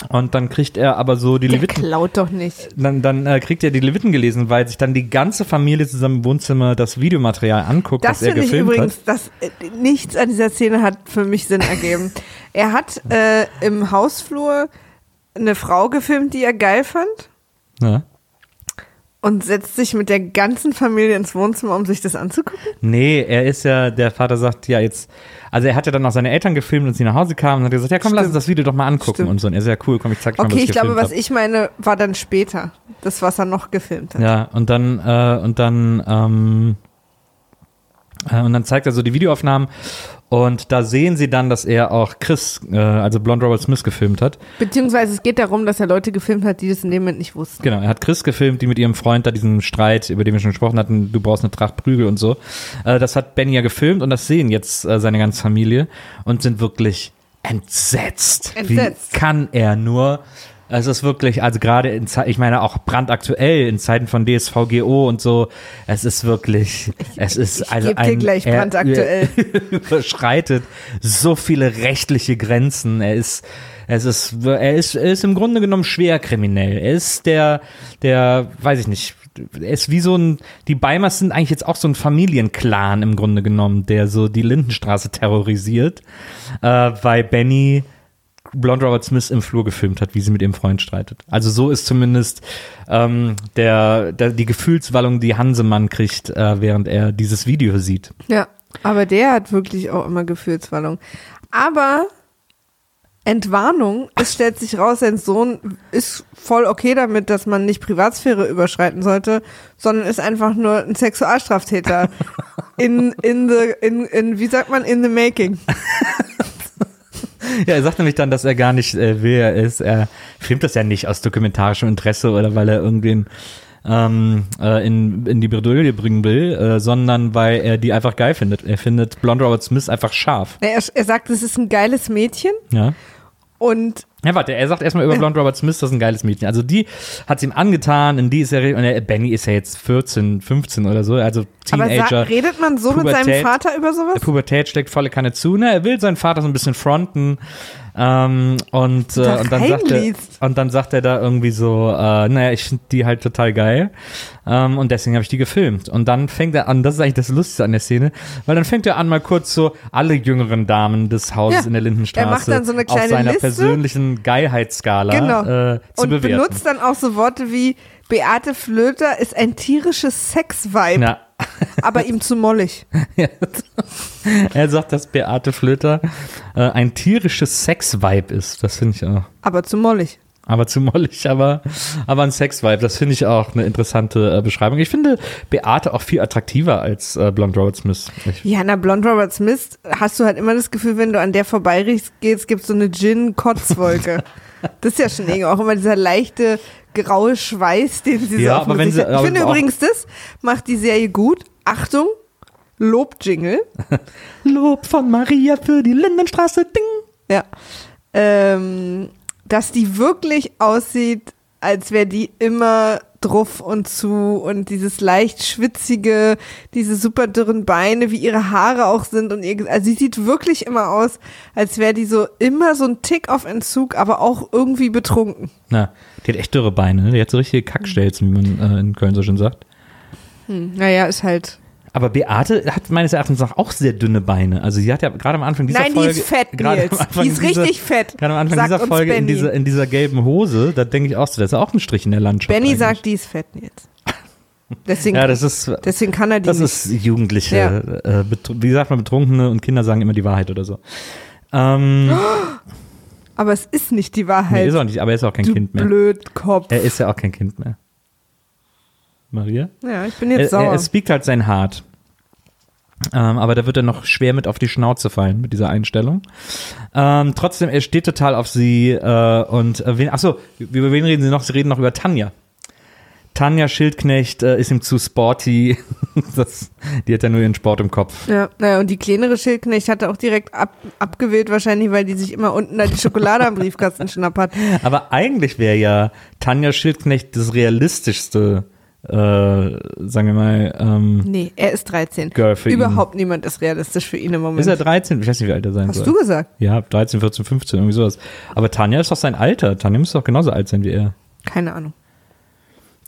und dann kriegt er aber so die Der Leviten. klaut doch nicht. Dann, dann äh, kriegt er die Leviten gelesen, weil sich dann die ganze Familie zusammen im Wohnzimmer das Videomaterial anguckt, Das was er finde ich gefilmt übrigens, hat. dass äh, nichts an dieser Szene hat für mich Sinn ergeben. er hat äh, im Hausflur eine Frau gefilmt, die er geil fand Ja. Und setzt sich mit der ganzen Familie ins Wohnzimmer, um sich das anzugucken. Nee, er ist ja, der Vater sagt ja jetzt, also er hat ja dann auch seine Eltern gefilmt und sie nach Hause kamen und hat gesagt, ja komm, lass uns Stimmt. das Video doch mal angucken Stimmt. und so. Und er ist ja cool, komm, ich zeig dir mal, Okay, was ich glaube, was hab. ich meine, war dann später. Das, was er noch gefilmt hat. Ja, und dann, äh, und dann, ähm, äh, und dann zeigt er so die Videoaufnahmen und da sehen sie dann, dass er auch Chris, äh, also Blonde Robert Smith gefilmt hat. Beziehungsweise es geht darum, dass er Leute gefilmt hat, die das in dem Moment nicht wussten. Genau, er hat Chris gefilmt, die mit ihrem Freund da diesen Streit, über den wir schon gesprochen hatten, du brauchst eine Tracht Prügel und so. Äh, das hat Benny ja gefilmt und das sehen jetzt äh, seine ganze Familie und sind wirklich entsetzt. Entsetzt. Wie kann er nur? Es ist wirklich, also gerade in Ze ich meine auch brandaktuell in Zeiten von DSVGO und so, es ist wirklich, es ist ich also geb dir ein, gleich er- brandaktuell. überschreitet so viele rechtliche Grenzen. Er ist, es ist, er ist, er ist im Grunde genommen schwer kriminell. Er ist der, der, weiß ich nicht, er ist wie so ein, die Beimers sind eigentlich jetzt auch so ein Familienclan im Grunde genommen, der so die Lindenstraße terrorisiert, äh, weil Benny Blonde Robert Smith im Flur gefilmt hat, wie sie mit ihrem Freund streitet. Also so ist zumindest ähm, der, der, die Gefühlswallung, die Hansemann kriegt, äh, während er dieses Video sieht. Ja, aber der hat wirklich auch immer Gefühlswallung. Aber Entwarnung, es stellt sich raus, sein Sohn ist voll okay damit, dass man nicht Privatsphäre überschreiten sollte, sondern ist einfach nur ein Sexualstraftäter. In, in the, in, in, wie sagt man, in the making. Ja, er sagt nämlich dann, dass er gar nicht äh, wer er ist. Er filmt das ja nicht aus dokumentarischem Interesse oder weil er irgendwen ähm, äh, in, in die Bredouille bringen will, äh, sondern weil er die einfach geil findet. Er findet Blonde Robert Smith einfach scharf. Er, er sagt, es ist ein geiles Mädchen Ja. Und Ja, warte, er sagt erstmal über Blonde Robert Smith, das ist ein geiles Mädchen. Also die hat es ihm angetan, in die ist er, und er, Benny ist ja jetzt 14, 15 oder so, also aber Teenager. sa- redet man so mit seinem Pubertät. Vater über sowas? Pubertät steckt volle Kanne zu. Ne? Er will seinen Vater so ein bisschen fronten. Ähm, und, äh, und, dann sagt er, und dann sagt er da irgendwie so, äh, naja, ich finde die halt total geil. Ähm, und deswegen habe ich die gefilmt. Und dann fängt er an, das ist eigentlich das Lustigste an der Szene, weil dann fängt er an, mal kurz so alle jüngeren Damen des Hauses Ja. in der Lindenstraße Er macht dann so eine auf kleine seiner Liste. persönlichen Geilheitsskala Genau. äh, zu und bewerten. benutzt dann auch so Worte wie Beate Flöter ist ein tierisches Sexvibe. ja. Aber ihm zu mollig. Er sagt, dass Beate Flöter äh, ein tierisches Sex-Vibe ist. Das finde ich auch. Aber zu mollig. Aber zu mollig, aber, aber ein Sex-Vibe. Das finde ich auch eine interessante äh, Beschreibung. Ich finde Beate auch viel attraktiver als äh, Blonde Robert Smith. Ich, Ja, na, Blond Robert Smith hast du halt immer das Gefühl, wenn du an der vorbeigehst, gibt es so eine Gin-Kotzwolke. das ist ja schon irgendwie auch immer dieser leichte graue Schweiß, den sie Ja, so aber wenn sie- hat. Ich aber finde übrigens, das macht die Serie gut. Achtung, Lob-Jingle. Lob von Maria für die Lindenstraße. Ding. Ja. Ähm, dass die wirklich aussieht, als wäre die immer druff und zu und dieses leicht schwitzige, diese super dürren Beine, wie ihre Haare auch sind und ihr, also sie sieht wirklich immer aus, als wäre die so immer so ein Tick auf Entzug, aber auch irgendwie betrunken. Na, die hat echt dürre Beine. Ne? Die hat so richtige Kackstelzen, wie man äh, in Köln so schön sagt. Hm, naja, ist halt. Aber Beate hat meines Erachtens nach auch sehr dünne Beine. Also sie hat ja gerade am Anfang dieser Nein, Folge. die ist fett, gerade am Nils. Anfang Die ist dieser- richtig fett. Gerade am Anfang Sagt dieser Folge in dieser, in dieser gelben Hose, da denke ich auch so, das ist auch ein Strich in der Landschaft. Benny eigentlich. sagt, die ist fett jetzt. Deswegen, Ja, das ist, deswegen kann er die das nicht. ist Jugendliche. Ja. Äh, wie sagt man, Betrunkene und Kinder sagen immer die Wahrheit oder so. Ähm, aber es ist nicht die nee, Wahrheit. ist auch nicht, aber er ist auch kein du Kind mehr. Blödkopf. Er ist ja auch kein Kind mehr. Maria? ja, ich bin Er, jetzt er, sauer. er speakt halt sein Hart. Ähm, aber da wird er noch schwer mit auf die Schnauze fallen mit dieser Einstellung. Ähm, trotzdem, er steht total auf sie äh, und äh, wen, achso, über wen reden sie noch? Sie reden noch über Tanja. Tanja Schildknecht äh, ist ihm zu sporty. das, die hat ja nur ihren Sport im Kopf. Ja, naja, und die kleinere Schildknecht hatte auch direkt ab, abgewählt, wahrscheinlich, weil die sich immer unten da die Schokolade am Briefkasten schnappert. Aber eigentlich wäre ja Tanja Schildknecht das realistischste, äh, sagen wir mal, ähm, Nee, er ist 13. Girl für ihn. Überhaupt niemand ist realistisch für ihn im Moment. Ist er 13? Ich weiß nicht, wie alt er sein Hast soll. du gesagt? Ja, 13, 14, 15, irgendwie sowas. Aber Tanja ist doch sein Alter. Tanja müsste doch genauso alt sein wie er. Keine Ahnung.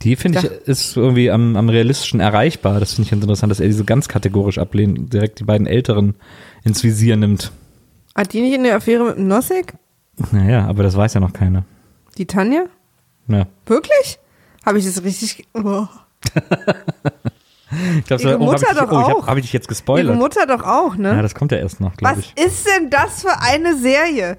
Die, finde ich, ist irgendwie am, am realistischen erreichbar. Das finde ich ganz interessant, dass er diese ganz kategorisch ablehnt und direkt die beiden Älteren ins Visier nimmt. Hat die nicht in der Affäre mit dem Nossig? Naja, aber das weiß ja noch keiner. Die Tanja? Ja. Wirklich? Habe ich das richtig. Oh. Ich glaube, Ihre oh, Mutter hab ich, doch oh, ich auch. hab, hab ich dich jetzt Ihre gespoilert. Mutter doch auch, ne? Ja, das kommt ja erst noch, glaube Was ich. ist denn das für eine Serie?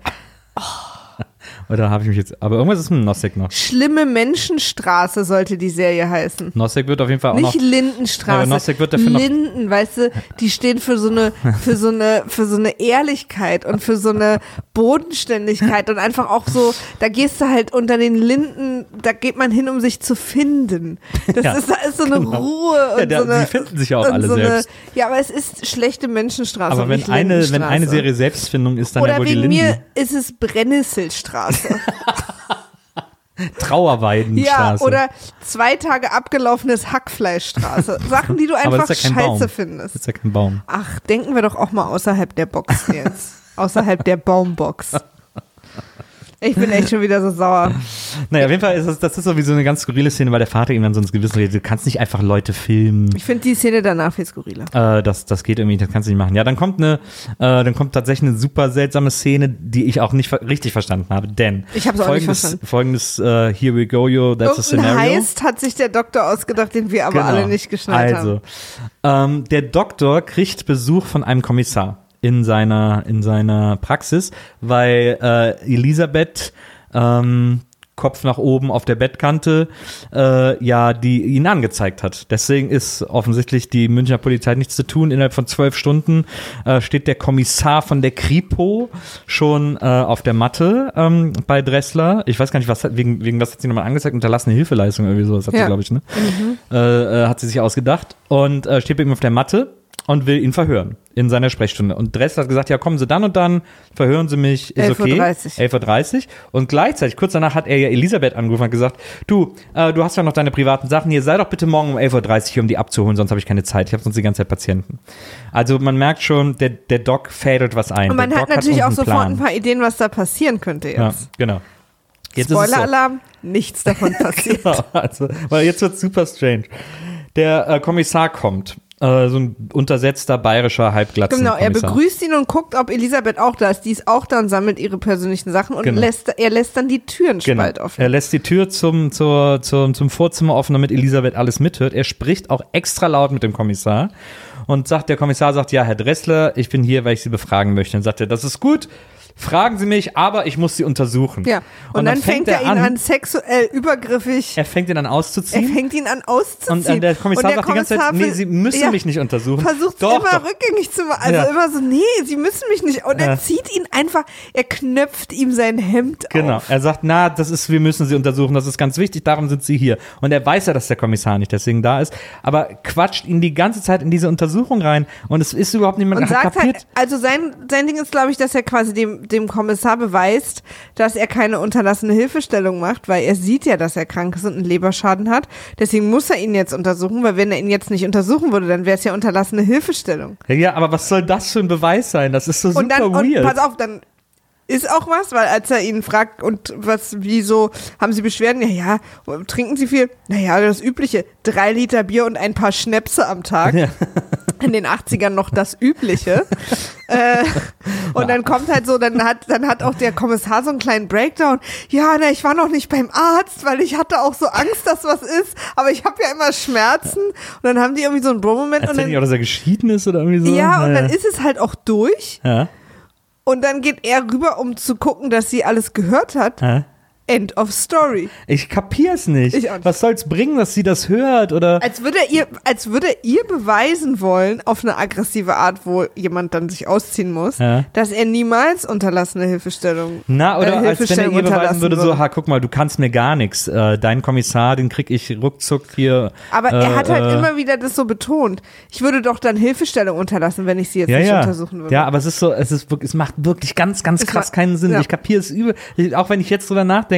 Oder habe ich mich jetzt. Aber irgendwas ist mit Nosek noch. Schlimme Menschenstraße sollte die Serie heißen. Nosek wird auf jeden Fall auch Nicht noch. Lindenstraße. Ja, aber Nossek wird dafür noch- Linden, weißt du, die stehen für so eine, für so eine, für so eine Ehrlichkeit und für so eine Bodenständigkeit und einfach auch so, da gehst du halt unter den Linden, da geht man hin, um sich zu finden. Das Ja, ist, da ist so eine genau. Ruhe und Ja, der- so eine. die finden sich ja auch alle so eine, selbst. Ja, aber es ist schlechte Menschenstraße. Aber wenn nicht eine, wenn Lindenstraße. eine Serie Selbstfindung ist, dann Oder ja wohl die wegen Linden. mir ist es Brennnesselstraße. ja, Trauerweidenstraße. oder zwei Tage abgelaufenes Hackfleischstraße. Sachen, die du einfach ja scheiße Baum. findest. Das ist ja kein Baum. Ach, denken wir doch auch mal außerhalb der Box jetzt. außerhalb der Baumbox. Ich bin echt schon wieder so sauer. Naja, auf jeden Fall ist das, das ist sowieso eine ganz skurrile Szene, weil der Vater ihm dann so ins Gewissen redet, du kannst nicht einfach Leute filmen. Ich finde die Szene danach viel skurriler. Äh, das, das geht irgendwie, das kannst du nicht machen. Ja, dann kommt eine, äh, dann kommt tatsächlich eine super seltsame Szene, die ich auch nicht ver richtig verstanden habe, denn Ich hab's auch nicht folgendes, verstanden. folgendes äh, Here we go, yo, that's a Irgendein scenario. Heist hat sich der Doktor ausgedacht, den wir aber Genau. alle nicht geschnallt also, haben. ähm, der Doktor kriegt Besuch von einem Kommissar in seiner, in seiner Praxis, weil äh, Elisabeth ähm, Kopf nach oben auf der Bettkante äh, ja die ihn angezeigt hat. Deswegen ist offensichtlich die Münchner Polizei nichts zu tun. Innerhalb von zwölf Stunden äh, steht der Kommissar von der Kripo schon äh, auf der Matte ähm, bei Dressler. Ich weiß gar nicht, was hat, wegen, wegen was hat sie nochmal angezeigt? Unterlassene Hilfeleistung irgendwie sowas hat sie, Ja. glaube ich, ne? äh, äh, hat sie sich ausgedacht und äh, steht bei ihm auf der Matte und will ihn verhören in seiner Sprechstunde. Und Dressler hat gesagt, ja, kommen Sie dann und dann, verhören Sie mich, ist 11.30 okay. Uhr. 11.30 Uhr. Und gleichzeitig, kurz danach, hat er ja Elisabeth angerufen und gesagt, du, äh, du hast ja noch deine privaten Sachen hier, sei doch bitte morgen um 11.30 Uhr hier, um die abzuholen, sonst habe ich keine Zeit. Ich habe sonst die ganze Zeit Patienten. Also man merkt schon, der, der Doc fädelt was ein. Und man hat natürlich auch irgendeinen sofort ein paar Ideen, was da passieren könnte jetzt. Ja, genau. Es so. Spoiler-Alarm, nichts davon passiert. Genau, also, weil jetzt wird super strange. Der äh, Kommissar kommt Äh, so ein untersetzter bayerischer Halbglatzen. Genau, er begrüßt ihn und guckt, ob Elisabeth auch da ist. Die ist auch da und sammelt ihre persönlichen Sachen und Genau. lässt, er lässt dann die Türen Genau. spalt offen. Er lässt die Tür zum, zur, zum, zum Vorzimmer offen, damit Elisabeth alles mithört. Er spricht auch extra laut mit dem Kommissar und sagt, der Kommissar sagt, ja, Herr Dressler, ich bin hier, weil ich Sie befragen möchte. Dann sagt er, das ist gut, fragen Sie mich, aber ich muss Sie untersuchen. Ja, und, dann, fängt er ihn an, sexuell übergriffig. er fängt ihn an Er auszuziehen. fängt ihn an auszuziehen. Und äh, der Kommissar Und der sagt die ganze Zeit, Kommissar nee, Sie müssen ja, mich nicht untersuchen. Versucht Doch, immer doch. rückgängig zu machen. Also Ja. immer so, nee, Sie müssen mich nicht. Und Ja. er zieht ihn einfach, er knöpft ihm sein Hemd Genau. auf. Er sagt, na, das ist, wir müssen sie untersuchen, das ist ganz wichtig, darum sind sie hier. Und er weiß ja, dass der Kommissar nicht deswegen da ist, aber quatscht ihn die ganze Zeit in diese Untersuchung rein und es ist überhaupt niemand Und sagt kapiert. halt, also sein, sein Ding ist, glaube ich, dass er quasi dem, dem Kommissar beweist, dass er keine unterlassene Hilfestellung macht, weil er sieht ja, dass er krank ist und einen Leberschaden hat. Deswegen muss er ihn jetzt untersuchen, weil wenn er ihn jetzt nicht untersuchen würde, dann wäre es ja unterlassene Hilfestellung. ja, aber was soll das für ein Beweis sein? Das ist so super und dann, und weird. pass auf, dann ist auch was, weil als er ihn fragt, und was, wieso, haben Sie Beschwerden? Ja, ja, trinken Sie viel? Naja, das Übliche. Drei Liter Bier und ein paar Schnäpse am Tag. Ja. In den 80ern noch das Übliche. äh, und dann kommt halt so, dann hat, dann hat auch der Kommissar so einen kleinen Breakdown. Ja, na, ich war noch nicht beim Arzt, weil ich hatte auch so Angst, dass was ist, aber ich habe ja immer Schmerzen. Und dann haben die irgendwie so einen Bro-Moment und Erzähl nicht auch, dann, dass er geschieden ist oder irgendwie so? ja, und Naja. dann ist es halt auch durch. Ja. Und dann geht er rüber, um zu gucken, dass sie alles gehört hat. Ja. End of story. Ich kapier's nicht. Ich nicht. Was soll's bringen, dass sie das hört oder? Als würde er ihr, als würde ihr beweisen wollen, auf eine aggressive Art, wo jemand dann sich ausziehen muss, Ja. dass er niemals unterlassene Hilfestellung. Na, oder äh, als wenn er ihr beweisen würde, so, ha, guck mal, du kannst mir gar nichts. Äh, dein Kommissar, den krieg ich ruckzuck hier. Aber äh, er hat halt äh, immer wieder das so betont. Ich würde doch dann Hilfestellung unterlassen, wenn ich sie jetzt ja, nicht ja. untersuchen würde. Ja, aber es ist so, es ist wirklich, es macht wirklich ganz, ganz Es krass macht- keinen Sinn. Ich kapiere es übel. Ich- Auch wenn ich jetzt drüber nachdenke,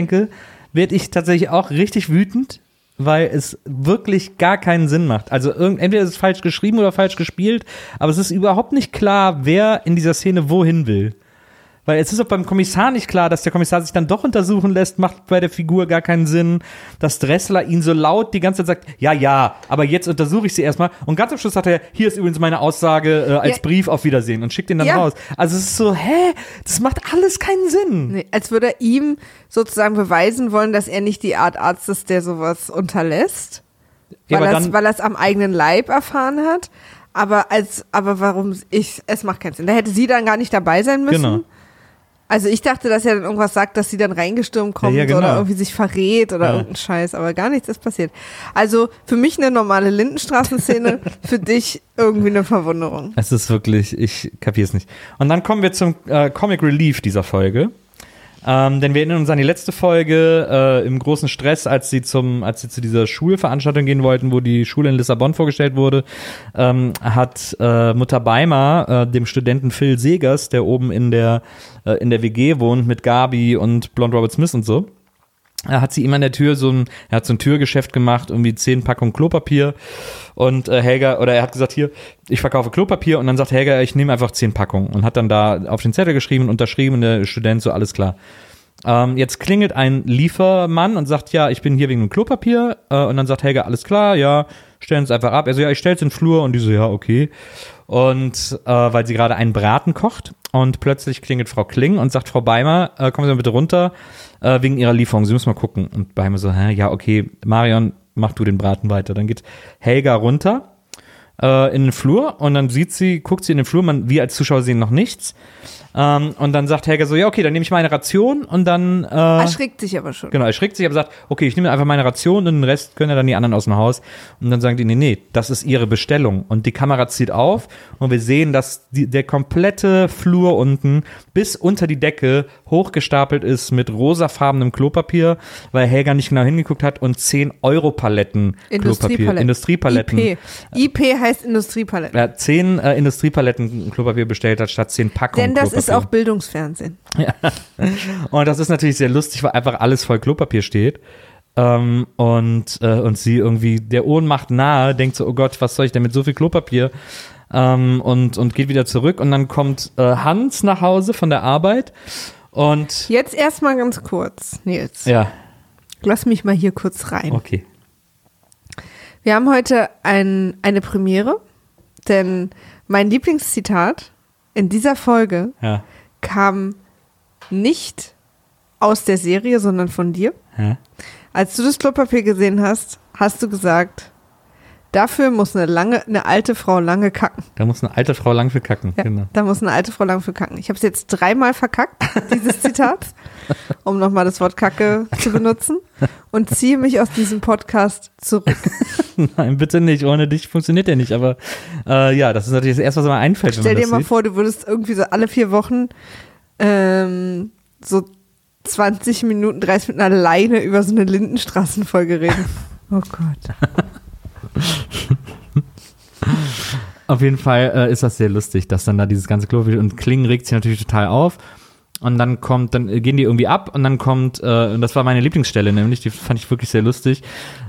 werde ich tatsächlich auch richtig wütend, weil es wirklich gar keinen Sinn macht. Also entweder ist es falsch geschrieben oder falsch gespielt, aber es ist überhaupt nicht klar, wer in dieser Szene wohin will. Weil es ist auch beim Kommissar nicht klar, dass der Kommissar sich dann doch untersuchen lässt, macht bei der Figur gar keinen Sinn. Dass Dressler ihn so laut die ganze Zeit sagt, ja, ja, aber jetzt untersuche ich sie erstmal. Und ganz am Schluss sagt er, hier ist übrigens meine Aussage äh, als Ja. Brief auf Wiedersehen und schickt ihn dann Ja. raus. Also es ist so, hä? Das macht alles keinen Sinn. Nee, als würde er ihm sozusagen beweisen wollen, dass er nicht die Art Arzt ist, der sowas unterlässt. Ja, weil er er es am eigenen Leib erfahren hat. Aber als, aber warum ich, es macht keinen Sinn. Da hätte sie dann gar nicht dabei sein müssen. Genau. Also ich dachte, dass er dann irgendwas sagt, dass sie dann reingestürmt kommt Ja, ja, genau. oder irgendwie sich verrät oder Ja. irgendein Scheiß, aber gar nichts ist passiert. Also für mich eine normale Lindenstraßenszene, für dich irgendwie eine Verwunderung. Es ist wirklich, ich kapiere es nicht. Und dann kommen wir zum äh, Comic Relief dieser Folge. Ähm, denn wir erinnern uns an die letzte Folge äh, im großen Stress, als sie zum, als sie zu dieser Schulveranstaltung gehen wollten, wo die Schule in Lissabon vorgestellt wurde, ähm, hat äh, Mutter Beimer äh, dem Studenten Phil Segers, der oben in der äh, in der WG wohnt mit Gabi und Blond Robert Smith und so, hat sie ihm an der Tür so ein, er hat so ein Türgeschäft gemacht, irgendwie zehn Packungen Klopapier und äh, Helga, oder er hat gesagt, hier, ich verkaufe Klopapier und dann sagt Helga, ich nehme einfach zehn Packungen und hat dann da auf den Zettel geschrieben, unterschrieben und der Student so, alles klar. Ähm, jetzt klingelt ein Liefermann und sagt, ja, ich bin hier wegen dem Klopapier äh, und dann sagt Helga, alles klar, ja, stellen es einfach ab. Er so, ja, ich stell's in den Flur und die so, ja, okay. Und äh, weil sie gerade einen Braten kocht und plötzlich klingelt Frau Kling und sagt, Frau Beimer, äh, kommen Sie mal bitte runter äh, wegen Ihrer Lieferung. Sie müssen mal gucken. Und Beimer so, hä, ja, okay, Marion, mach du den Braten weiter. Dann geht Helga runter äh, in den Flur und dann sieht sie, guckt sie in den Flur, man, wir als Zuschauer sehen noch nichts. Ähm, und dann sagt Helga so, ja, okay, dann nehme ich meine Ration und dann äh, Erschrickt sich aber schon. Genau, er schreckt sich, aber sagt, okay, ich nehme einfach meine Ration und den Rest können ja dann die anderen aus dem Haus. Und dann sagen die, nee, nee, das ist ihre Bestellung. Und die Kamera zieht auf und wir sehen, dass die, der komplette Flur unten bis unter die Decke hochgestapelt ist mit rosafarbenem Klopapier, weil Helga nicht genau hingeguckt hat und 10 Euro Paletten Klopapier. Industriepaletten. IP. IP heißt Industriepaletten. Hat 10 äh, Industriepaletten Klopapier bestellt hat statt 10 Packungen Denn das Klopapier. ist auch Bildungsfernsehen. Und das ist natürlich sehr lustig, weil einfach alles voll Klopapier steht. Ähm, und, äh, und sie irgendwie der Ohnmacht nahe denkt so, oh Gott, was soll ich denn mit so viel Klopapier? Ähm, und, und geht wieder zurück und dann kommt äh, Hans nach Hause von der Arbeit und Jetzt erstmal ganz kurz, Nils. ja, Lass mich mal hier kurz rein. okay. Wir haben heute ein, eine Premiere. Denn mein Lieblingszitat in dieser Folge Ja. kam nicht aus der Serie, sondern von dir. ja. Als du das Klopapier gesehen hast, hast du gesagt, dafür muss eine lange, eine alte Frau lange kacken. Da muss eine alte Frau lang für kacken. Ja, Genau. Da muss eine alte Frau lang für kacken. Ich habe es jetzt dreimal verkackt, dieses Zitat, um nochmal das Wort Kacke zu benutzen und ziehe mich aus diesem Podcast zurück. Nein, bitte nicht. Ohne dich funktioniert der nicht. Aber äh, ja, das ist natürlich das Erste, was mir einfällt. Stell dir mal sieht. vor, du würdest irgendwie so alle vier Wochen ähm, so 20 Minuten, 30 Minuten alleine über so eine Lindenstraßenfolge reden. Oh Gott. Auf jeden Fall äh, ist das sehr lustig, dass dann da dieses ganze Klopapier und Klingen regt sich natürlich total auf. Und dann kommt, dann gehen die irgendwie ab und dann kommt, äh, und das war meine Lieblingsstelle, nämlich, die fand ich wirklich sehr lustig.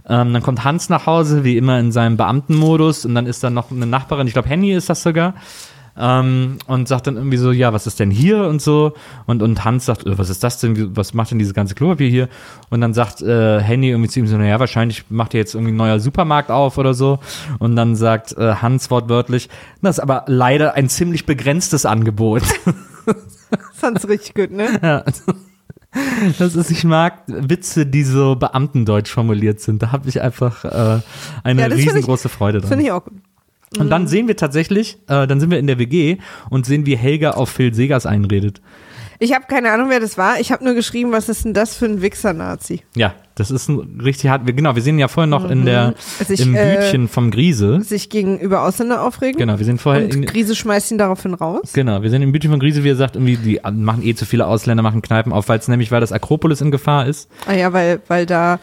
Ähm, dann kommt Hans nach Hause, wie immer in seinem Beamtenmodus, und dann ist da noch eine Nachbarin, ich glaube Henny ist das sogar, ähm, und sagt dann irgendwie so, ja, was ist denn hier und so. Und, und Hans sagt, äh, was ist das denn, was macht denn dieses ganze Klopapier hier? Und dann sagt äh, Henny irgendwie zu ihm so, naja, wahrscheinlich macht ihr jetzt irgendwie ein neuer Supermarkt auf oder so. Und dann sagt äh, Hans wortwörtlich, das ist aber leider ein ziemlich begrenztes Angebot. Fand's richtig gut, ne? Ja. Das ist, ich mag Witze, die so Beamtendeutsch formuliert sind. Da habe ich einfach äh, eine Ja, find ich- riesengroße Freude dran. Finde ich auch gut. Und dann sehen wir tatsächlich, äh, dann sind wir in der WG und sehen, wie Helga auf Phil Segers einredet. Ich habe keine Ahnung, wer das war. Ich habe nur geschrieben, was ist denn das für ein Wichser-Nazi? Ja, das ist ein richtig hart. wir- Genau, wir sehen ja vorher noch in der Also ich, im äh, Bütchen vom Grise. Sich gegenüber Ausländer aufregen? Genau, wir sehen vorher Und in, Krise schmeißt ihn daraufhin raus? Genau, wir sind im Bütchen von Grise, wie er sagt, irgendwie, die machen eh zu viele Ausländer, machen Kneipen auf, weil es nämlich, weil das Akropolis in Gefahr ist. Ah ja, weil, weil da,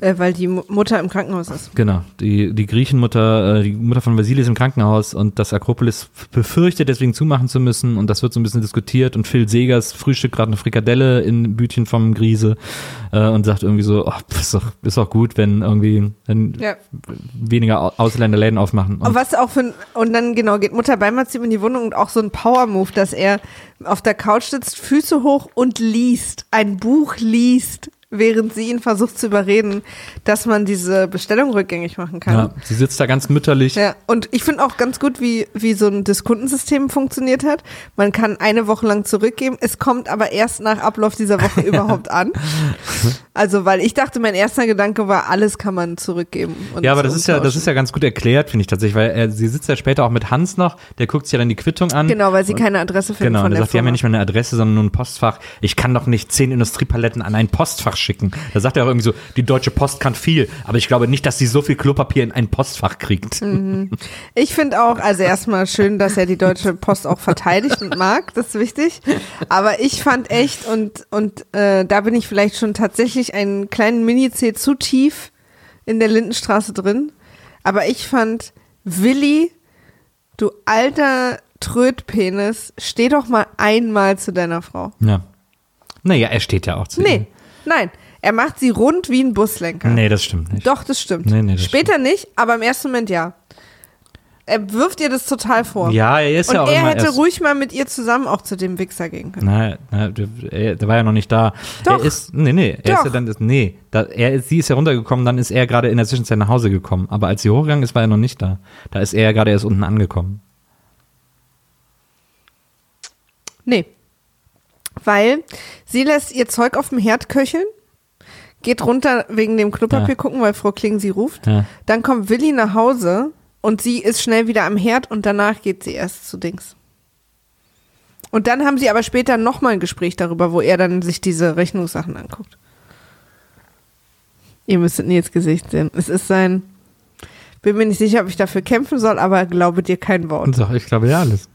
äh, weil die Mu- Mutter im Krankenhaus ist. Genau, die, die Griechenmutter, äh, die Mutter von Vasilis im Krankenhaus und das Akropolis befürchtet, deswegen zumachen zu müssen und das wird so ein bisschen diskutiert und Phil Segers frühstückt gerade eine Frikadelle in Bütchen vom Grise äh, und sagt irgendwie so, oh, ist doch, ist doch gut, wenn irgendwie wenn Ja. weniger Au- Ausländer Läden aufmachen. Und was auch für ein, und dann genau geht Mutter Beimer zu ihm in die Wohnung und auch so ein Power-Move, dass er auf der Couch sitzt, Füße hoch und liest, ein Buch liest, während sie ihn versucht zu überreden, dass man diese Bestellung rückgängig machen kann. ja, sie sitzt da ganz mütterlich. Ja, und ich finde auch ganz gut, wie, wie so ein Diskontensystem funktioniert hat. Man kann eine Woche lang zurückgeben, es kommt aber erst nach Ablauf dieser Woche überhaupt an. Also, weil ich dachte, mein erster Gedanke war, alles kann man zurückgeben. Ja, aber das ist ja, das ist ja ganz gut erklärt, finde ich tatsächlich, weil er, sie sitzt ja später auch mit Hans noch, der guckt sich ja dann die Quittung an. Genau, weil sie keine Adresse finden Genau, von er der sagt, die haben Firma. ja nicht mal eine Adresse, sondern nur ein Postfach. Ich kann doch nicht zehn Industriepaletten an ein Postfach schicken. Da sagt er auch irgendwie so, die Deutsche Post kann viel, aber ich glaube nicht, dass sie so viel Klopapier in ein Postfach kriegt. Mhm. Ich finde auch, also erstmal schön, dass er die Deutsche Post auch verteidigt und mag, das ist wichtig. Aber ich fand echt, und, und äh, da bin ich vielleicht schon tatsächlich einen kleinen Mini-C zu tief in der Lindenstraße drin. Aber ich fand, Willi, du alter Trödpenis, steh doch mal einmal zu deiner Frau. Ja. Naja, er steht ja auch zu Nee, ihm. Nein, er macht sie rund wie ein Buslenker. Nee, das stimmt nicht. Doch, das stimmt. Nee, nee, das Später nicht, aber im ersten Moment ja. Er wirft ihr das total vor. Ja, er ist Und ja auch er immer hätte ruhig mal mit ihr zusammen auch zu dem Wichser gehen können. Nein, nein, der, er- der war ja noch nicht da. Doch. Er ist, nee, nee, er ist ja dann, nee, da, er ist, sie ist ja runtergekommen, dann ist er gerade in der Zwischenzeit nach Hause gekommen. Aber als sie hochgegangen ist, war er noch nicht da. Da ist er ja gerade erst unten angekommen. Nee. Weil sie lässt ihr Zeug auf dem Herd köcheln, geht runter wegen dem Klopapier Ja. gucken, weil Frau Kling sie ruft. Ja. Dann kommt Willi nach Hause und sie ist schnell wieder am Herd und danach geht sie erst zu Dings. Und dann haben sie aber später nochmal ein Gespräch darüber, wo er dann sich diese Rechnungssachen anguckt. Ihr müsstet Nils Gesicht sehen. Es ist sein. Bin mir nicht sicher, ob ich dafür kämpfen soll, aber glaube dir kein Wort. So, ich glaube ja alles.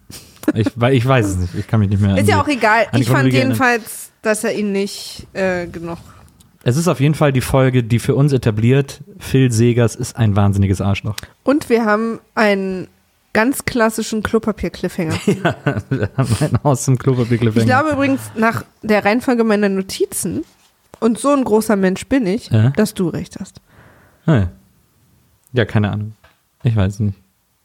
Ich, ich weiß es nicht. Ich kann mich nicht mehr. Ist ja auch egal. Ich fand jedenfalls, dass er ihn nicht äh, genug. Es ist auf jeden Fall die Folge, die für uns etabliert, Phil Segers ist ein wahnsinniges Arschloch. Und wir haben einen ganz klassischen Klopapier-Cliffhanger. Wir haben ein Haus zum Klopapier Ich glaube übrigens, nach der Reihenfolge meiner Notizen, und so ein großer Mensch bin ich, Ja. dass du recht hast. Ah, ja. ja, keine Ahnung. Ich weiß es nicht.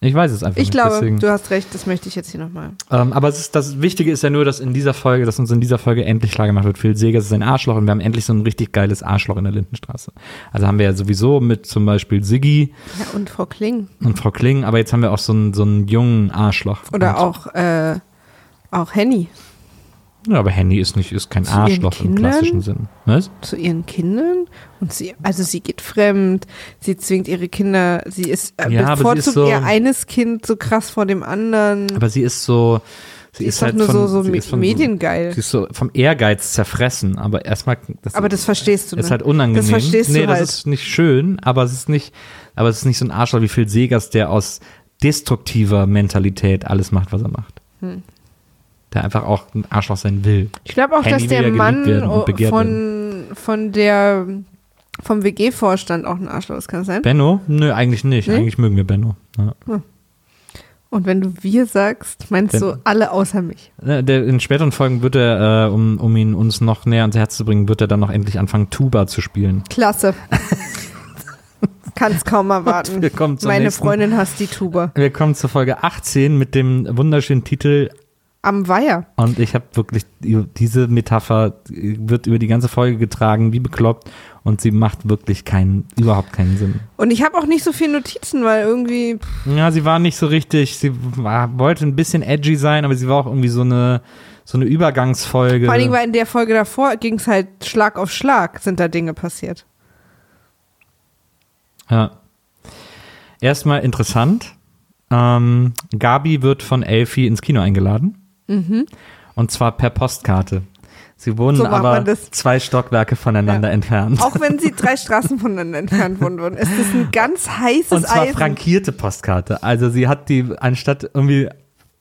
Ich weiß es einfach Ich nicht. glaube, deswegen. du hast recht, das möchte ich jetzt hier nochmal. Ähm, aber ist, das Wichtige ist ja nur, dass in dieser Folge, dass uns in dieser Folge endlich klar gemacht wird, Phil Segers ist ein Arschloch und wir haben endlich so ein richtig geiles Arschloch in der Lindenstraße. Also haben wir ja sowieso mit zum Beispiel Siggi Ja, und Frau Kling. und Frau Kling, aber jetzt haben wir auch so einen, so einen jungen Arschloch. Oder auch, äh, auch Henny. Ja, aber Henny ist nicht, ist kein Zu Arschloch im klassischen Sinn. Was? zu ihren Kindern und sie, also sie geht fremd, sie zwingt ihre Kinder, sie ist äh, Ja, aber sie bevorzugt ist so- ihr eines Kind so krass vor dem anderen. Aber sie ist so, sie, sie ist, ist, halt nur von, so, so sie ist von, mediengeil. Sie ist so vom Ehrgeiz zerfressen, aber erstmal, das aber das verstehst du, ne? ist halt unangenehm. Das verstehst nee, du das halt. ist nicht schön, aber es ist nicht, aber es ist nicht so ein Arschloch wie Phil Segers, der aus destruktiver Mentalität alles macht, was er macht. Hm. Der einfach auch ein Arschloch sein will. Ich glaube auch, Handy dass der Mann von, von der, vom WG-Vorstand auch ein Arschloch ist, kann das sein? Benno? Nö, eigentlich nicht. Nee? Eigentlich mögen wir Benno. Ja. Und wenn du wir sagst, meinst du alle außer mich. In späteren Folgen wird er, äh, um, um ihn uns noch näher ans Herz zu bringen, wird er dann noch endlich anfangen, Tuba zu spielen. Klasse. Kann's kaum erwarten. Meine nächsten- Freundin hasst die Tuba. Wir kommen zur Folge 18 mit dem wunderschönen Titel Am Weiher. Und ich habe wirklich, diese Metapher wird über die ganze Folge getragen, wie bekloppt. Und sie macht wirklich keinen, überhaupt keinen Sinn. Und ich habe auch nicht so viele Notizen, weil irgendwie, Ja, sie war nicht so richtig, sie war, wollte ein bisschen edgy sein, aber sie war auch irgendwie so eine, so eine Übergangsfolge. vor Dingen, weil in der Folge davor ging es halt Schlag auf Schlag, sind da Dinge passiert. Ja. Erstmal interessant. Ähm, Gabi wird von Elfie ins Kino eingeladen. Und zwar per Postkarte. Sie wohnen Mhm. So aber zwei Stockwerke voneinander Ja. entfernt. Auch wenn sie drei Straßen voneinander entfernt wohnen ist das ein ganz heißes Und zwar Eisen. frankierte Postkarte. Also sie hat die, anstatt irgendwie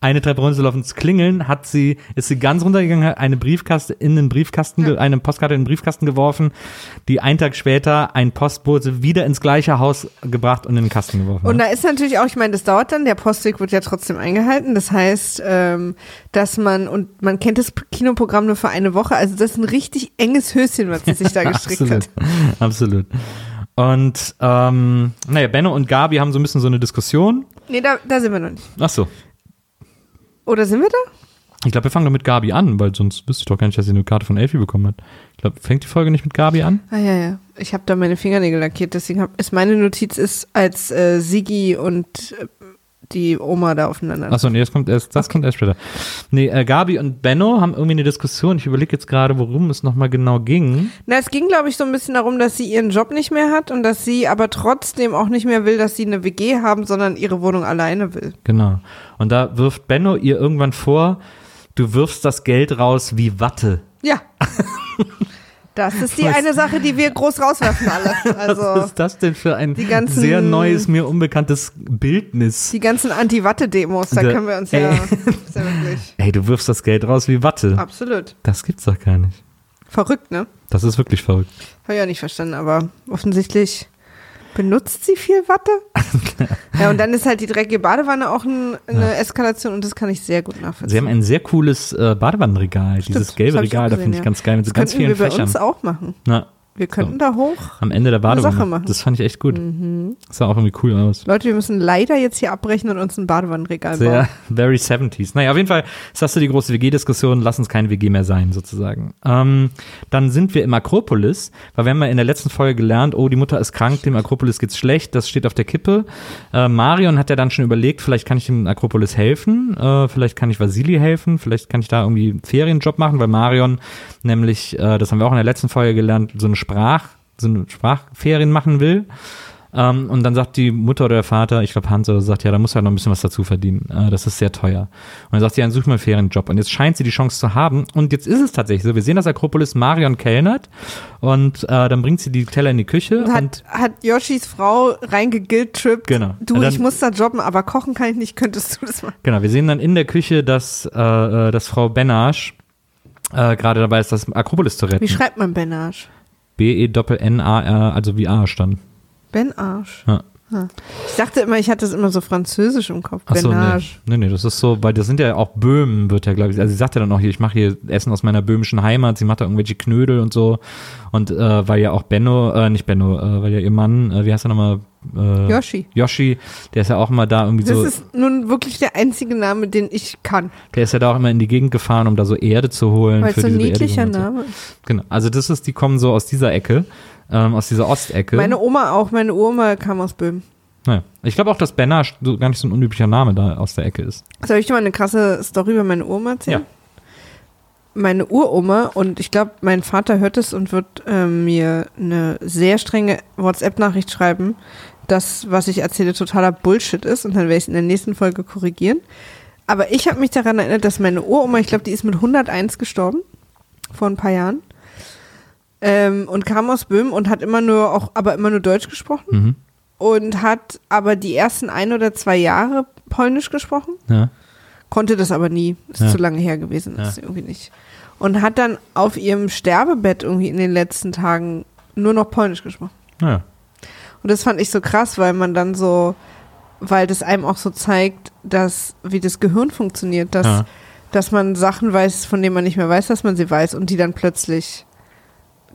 eine Treppe runterzulaufen zu klingeln, hat sie, ist sie ganz runtergegangen, hat eine Briefkaste in den Briefkasten, ge- eine Postkarte in den Briefkasten geworfen, die einen Tag später ein Postbote wieder ins gleiche Haus gebracht und in den Kasten geworfen. Und hat. da ist natürlich auch, ich meine, das dauert dann, der Postweg wird ja trotzdem eingehalten. Das heißt, ähm, dass man, und man kennt das Kinoprogramm nur für eine Woche, also das ist ein richtig enges Höschen, was sie sich da gestrickt Absolut. hat. Absolut. Und ähm, naja, Benno und Gabi haben so ein bisschen so eine Diskussion. Nee, da, da sind wir noch nicht. Ach so. Oder sind wir da? Ich glaube, wir fangen doch mit Gabi an, weil sonst wüsste ich doch gar nicht, dass sie eine Karte von Elfie bekommen hat. Ich glaube, fängt die Folge nicht mit Gabi an? Ah ja, ja. Ich habe da meine Fingernägel lackiert, deswegen hab, ist meine Notiz ist, als äh, Sigi und äh, die Oma da aufeinander. Achso, nee, das kommt erst, das kommt erst später. Nee, äh, Gabi und Benno haben irgendwie eine Diskussion. Ich überlege jetzt gerade, worum es nochmal genau ging. Na, es ging, glaube ich, so ein bisschen darum, dass sie ihren Job nicht mehr hat und dass sie aber trotzdem auch nicht mehr will, dass sie eine WG haben, sondern ihre Wohnung alleine will. Genau. Und da wirft Benno ihr irgendwann vor, du wirfst das Geld raus wie Watte. Ja. Das ist die Was- eine Sache, die wir groß rauswerfen alle. Was Also ist das denn für ein ganzen- sehr neues, mir unbekanntes Bildnis? die ganzen Anti-Watte-Demos, da Der- können wir uns ja, Ey. ist ja wirklich Ey, du wirfst das Geld raus wie Watte. absolut Das gibt's doch gar nicht. verrückt, ne? Das ist wirklich verrückt. Habe ich auch nicht verstanden, aber offensichtlich benutzt sie viel Watte. ja, und dann ist halt die dreckige Badewanne auch ein, eine Eskalation und das kann ich sehr gut nachvollziehen. Sie haben ein sehr cooles äh, Badewannenregal. Dieses Stimmt, gelbe das hab ich Regal, da finde ich ja. ganz geil mit so das ganz vielen wir bei Fächern. uns auch machen. Na, Wir könnten da hoch. am Ende der Badewanne. Sache machen. Mhm. Das fand ich echt gut. Das sah auch irgendwie cool aus. Leute, wir müssen leider jetzt hier abbrechen und uns ein Badewannenregal Sehr, bauen. very 70s. Naja, auf jeden Fall ist das so die große WG-Diskussion. Lass uns kein WG mehr sein, sozusagen. Ähm, dann sind wir im Akropolis, weil wir haben ja in der letzten Folge gelernt, oh, die Mutter ist krank, dem Akropolis geht's schlecht, das steht auf der Kippe. Äh, Marion hat ja dann schon überlegt, vielleicht kann ich dem Akropolis helfen, äh, vielleicht kann ich Vasili helfen, vielleicht kann ich da irgendwie einen Ferienjob machen, weil Marion nämlich, äh, das haben wir auch in der letzten Folge gelernt, so eine Sprach, so eine Sprachferien machen will. Ähm, und dann sagt die Mutter oder der Vater, ich glaube Hans oder so, sagt, ja, da muss er noch ein bisschen was dazu verdienen. Äh, das ist sehr teuer. Und dann sagt sie, dann such mal einen fairen Job. Und jetzt scheint sie die Chance zu haben. Und jetzt ist es tatsächlich so. Wir sehen das Akropolis Marion kellnert und äh, dann bringt sie die Teller in die Küche und Hat, hat Yoshis Frau reingeguilt-trippt. Genau. Du, dann- ich muss da jobben, aber kochen kann ich nicht. Könntest du das machen? genau, wir sehen dann in der Küche, dass, äh, äh, dass Frau Benasch äh, gerade dabei ist, das Akropolis zu retten. Wie schreibt man Benage? B-E-N-N-A-R, also wie A stand. Ben Arsch. Ja. Ich dachte immer, ich hatte es immer so französisch im Kopf. Ach so, nee. Nee, nee, das ist so, weil das sind ja auch Böhmen, wird ja, glaube ich, also sie sagt ja dann auch hier, ich mache hier Essen aus meiner böhmischen Heimat, sie macht da irgendwelche Knödel und so und äh, weil ja auch Benno, äh, nicht Benno, äh, weil ja ihr Mann, äh, wie heißt er nochmal, äh, Yoshi. Yoshi, der ist ja auch immer da irgendwie Das so, ist nun wirklich der einzige Name, den ich kann. der ist ja da auch immer in die Gegend gefahren, um da so Erde zu holen. Weil für so ein niedlicher Name. So. Genau, also das ist, die kommen so aus dieser Ecke, ähm, aus dieser Ostecke. Meine Oma auch, meine Oma kam aus Böhmen. naja. Ich glaube auch, dass Benner so gar nicht so ein unüblicher Name da aus der Ecke ist. Soll ich dir mal eine krasse Story über meine Oma erzählen? Ja. Meine Uroma, und ich glaube, mein Vater hört es und wird ähm, mir eine sehr strenge WhatsApp-Nachricht schreiben, dass, was ich erzähle, totaler Bullshit ist. Und dann werde ich es in der nächsten Folge korrigieren. Aber ich habe mich daran erinnert, dass meine Uroma, ich glaube, die ist mit 101 gestorben, vor ein paar Jahren. Ähm, und kam aus Böhmen und hat immer nur auch, aber immer nur Deutsch gesprochen. Mhm. Und hat aber die ersten ein oder zwei Jahre Polnisch gesprochen. Ja. Konnte das aber nie. Ist Ja. zu lange her gewesen. Ja. Ist irgendwie nicht. Und hat dann auf ihrem Sterbebett irgendwie in den letzten Tagen nur noch Polnisch gesprochen. Naja. Und das fand ich so krass, weil man dann so, weil das einem auch so zeigt, dass, wie das Gehirn funktioniert, dass, Ja. dass man Sachen weiß, von denen man nicht mehr weiß, dass man sie weiß und die dann plötzlich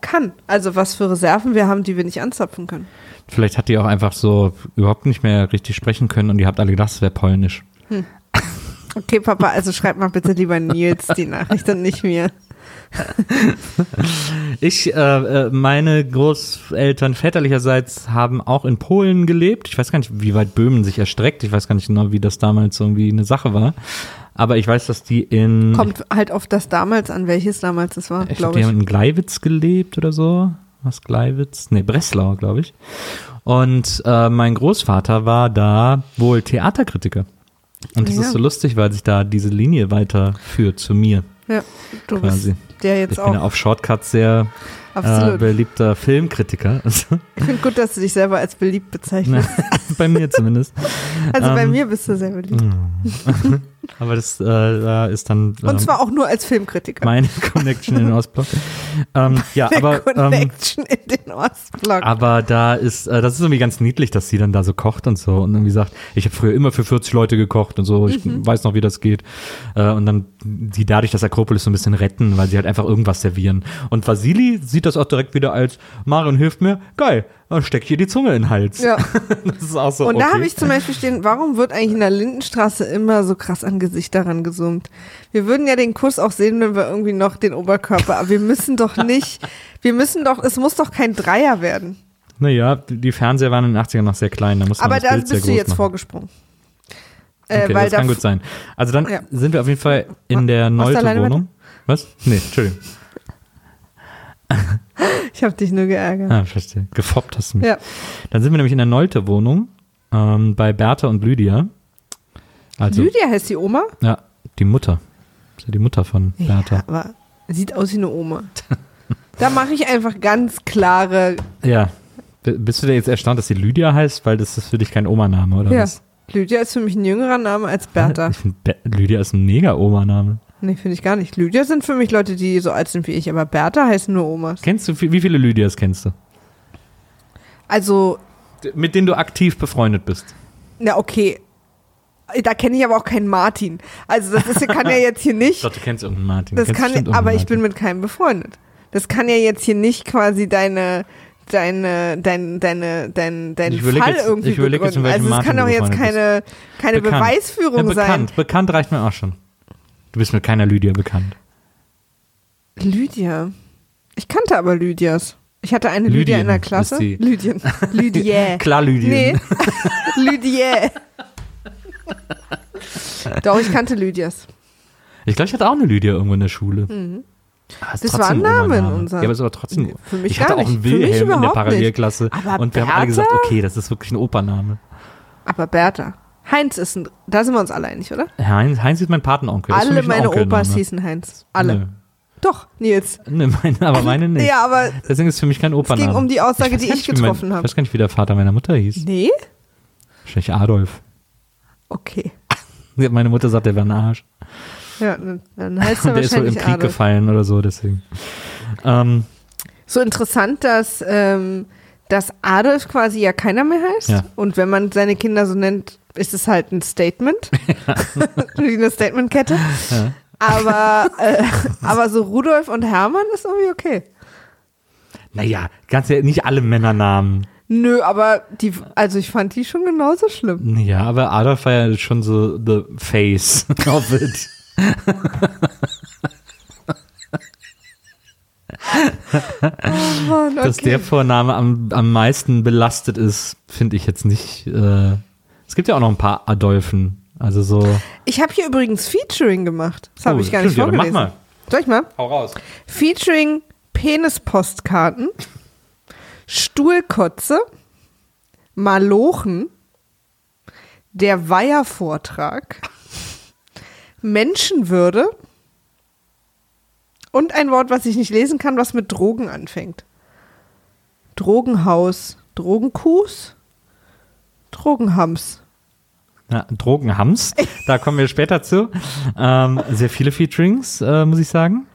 kann. Also was für Reserven wir haben, die wir nicht anzapfen können. Vielleicht hat die auch einfach so überhaupt nicht mehr richtig sprechen können und ihr habt alle gedacht, es wäre polnisch. Okay, Papa, also schreib mal bitte lieber Nils die Nachricht und nicht mir. Ich, äh, äh, meine Großeltern väterlicherseits haben auch in Polen gelebt. Ich weiß gar nicht, wie weit Böhmen sich erstreckt. Ich weiß gar nicht genau, wie das damals irgendwie eine Sache war. Aber ich weiß, dass die in, Kommt halt auf das damals an, welches damals es war, ich glaube, glaube die ich. haben in Gleiwitz gelebt oder so. Was Gleiwitz? Nee, Breslau, glaube ich. Und äh, mein Großvater war da wohl Theaterkritiker. Und das Ja. ist so lustig, weil sich da diese Linie weiterführt zu mir Ja, du quasi. bist der jetzt Ich bin ja auch. auf Shortcuts sehr äh, Absolut. beliebter Filmkritiker. ich finde gut, dass du dich selber als beliebt bezeichnest. Bei mir zumindest. Also bei Ähm, mir bist du sehr beliebt. Aber das äh, ist dann ähm, Und zwar auch nur als Filmkritiker. meine Connection in den Ostblock. ähm, ja, aber, ähm, Connection in den Ostblock. aber da ist, äh, das ist irgendwie ganz niedlich, dass sie dann da so kocht und so und irgendwie sagt, ich habe früher immer für 40 Leute gekocht und so, ich Mhm. weiß noch, wie das geht. Äh, und dann die dadurch das Akropolis so ein bisschen retten, weil sie halt einfach irgendwas servieren. Und Vasili sieht das auch direkt wieder als, Marion hilft mir, geil, dann steck hier die Zunge in den Hals. ja. Das ist auch so, Und da okay. habe ich zum Beispiel stehen, warum wird eigentlich in der Lindenstraße immer so krass an Gesichter rangezoomt? Wir würden ja den Kuss auch sehen, wenn wir irgendwie noch den Oberkörper, aber wir müssen doch nicht, wir müssen doch, es muss doch kein Dreier werden. Naja, die Fernseher waren in den 80ern noch sehr klein, da muss man Aber da bist du jetzt machen. vorgesprungen. Äh, Okay, weil das da kann gut sein. Also dann Ja. sind wir auf jeden Fall in der Nolte-Wohnung. Was? Nee, Entschuldigung. ich habe dich nur geärgert. Ah, verstehe. Gefoppt hast du mich. Ja. Dann sind wir nämlich in der Nolte-Wohnung ähm, bei Bertha und Lydia. Also, Lydia heißt die Oma? ja, die Mutter. Ist ja die Mutter von Bertha. Ja, aber sieht aus wie eine Oma. da mache ich einfach ganz klare, Ja. B- Bist du da jetzt erstaunt, dass sie Lydia heißt? Weil das ist für dich kein Omaname, oder ja. was? Lydia ist für mich ein jüngerer Name als Bertha. Finde, Lydia ist ein mega Omaname. Nee, finde ich gar nicht. Lydia sind für mich Leute, die so alt sind wie ich, aber Bertha heißen nur Omas. Kennst du, wie viele Lydias kennst du? Also, Mit denen du aktiv befreundet bist. na okay. Da kenne ich aber auch keinen Martin. Also das ist, kann ja jetzt hier Ich nicht. dachte, du kennst irgendeinen Martin. Das Kennst kann, aber irgendeinen ich bin Martin. mit keinem befreundet. Das kann ja jetzt hier nicht quasi deine deine dein deine dein dein Ich Fall jetzt- irgendwie ich jetzt, begründen. welchem Also es kann Martin doch jetzt keine keine Bekannt. Beweisführung ja, sein. bekannt. Bekannt reicht mir auch schon. Du bist mit keiner Lydia bekannt. Lydia. Ich kannte aber Lydias. Ich hatte eine Lydia Lydien in der Klasse. Lydien. Lydia. Klar, Lydien. Nee. Lydia. Doch, ich kannte Lydias. Ich glaube, ich hatte auch eine Lydia irgendwo in der Schule. Ah, Mhm. Das trotzdem war ein Name in Omaname. unser- Ja, aber es aber trotzdem. Für mich ich hatte auch einen Wilhelm in der. Parallelklasse. Und wir haben alle gesagt, okay, das ist wirklich ein Opername. Aber Bertha. Heinz ist ein. Da sind wir uns alle einig, oder? Heinz, Heinz ist mein Patenonkel. Das alle meine. Opas hießen Heinz. Alle. Nö. Doch, Nils. Nee, meine, aber meine nicht. Ja, aber Deswegen ist es für mich kein es Opername. ging um die Aussage, weiß die ich getroffen Ich habe. weiß gar nicht, wie der Vater meiner Mutter hieß. Nee? Wahrscheinlich Adolf. Okay. Meine Mutter sagt, der wäre ein Arsch. Ja, dann- heißt er Und der ist wohl im Krieg Adolf. gefallen oder so, deswegen. Ähm, So interessant, dass, ähm, dass Adolf quasi ja keiner mehr heißt. Ja. Und wenn man seine Kinder so nennt, ist es halt ein Statement. Wie eine Statementkette. Ja. Aber, äh, aber so Rudolf und Hermann ist irgendwie okay. naja, ganz ja nicht alle Männernamen. Nö, aber die, also ich fand die schon genauso schlimm. Ja, aber Adolf war ja schon so the face of it. Mann, Dass okay. der Vorname am, am meisten belastet ist, finde ich jetzt nicht. Äh, es gibt ja auch noch ein paar Adolfen. Also so. Ich habe hier übrigens Featuring gemacht. Das habe Oh, ich gar nicht stimmt, ja, mach vorgelesen. mal. Soll ich mal? Hau raus. Featuring Penispostkarten, Stuhlkotze, Malochen, der Weihervortrag, Menschenwürde und ein Wort, was ich nicht lesen kann, was mit Drogen anfängt. Drogenhaus, Drogenkuhs, Drogenhams. Ja, Drogenhams, da kommen wir später zu. Ähm, sehr viele Featurings, äh, muss ich sagen.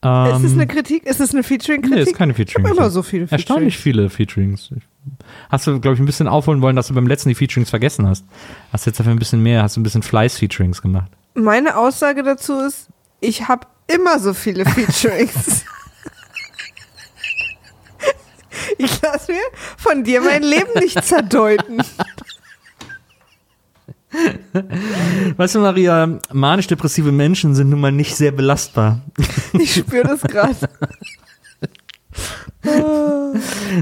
Ähm, ist es eine Kritik? Ist es eine Featuring-Kritik? Nee, ist keine Featuring. Ich habe immer so viele Featurings. Erstaunlich viele Featurings. Hast du, glaube ich, ein bisschen aufholen wollen, dass du beim letzten die Featurings vergessen hast. Hast jetzt dafür ein bisschen mehr, hast du ein bisschen Fleiß-Featurings gemacht. Meine Aussage dazu ist, ich habe immer so viele Featurings. ich lasse mir von dir mein Leben nicht zerdeuten. Weißt du, Maria, manisch-depressive Menschen sind nun mal nicht sehr belastbar. Ich spüre das gerade.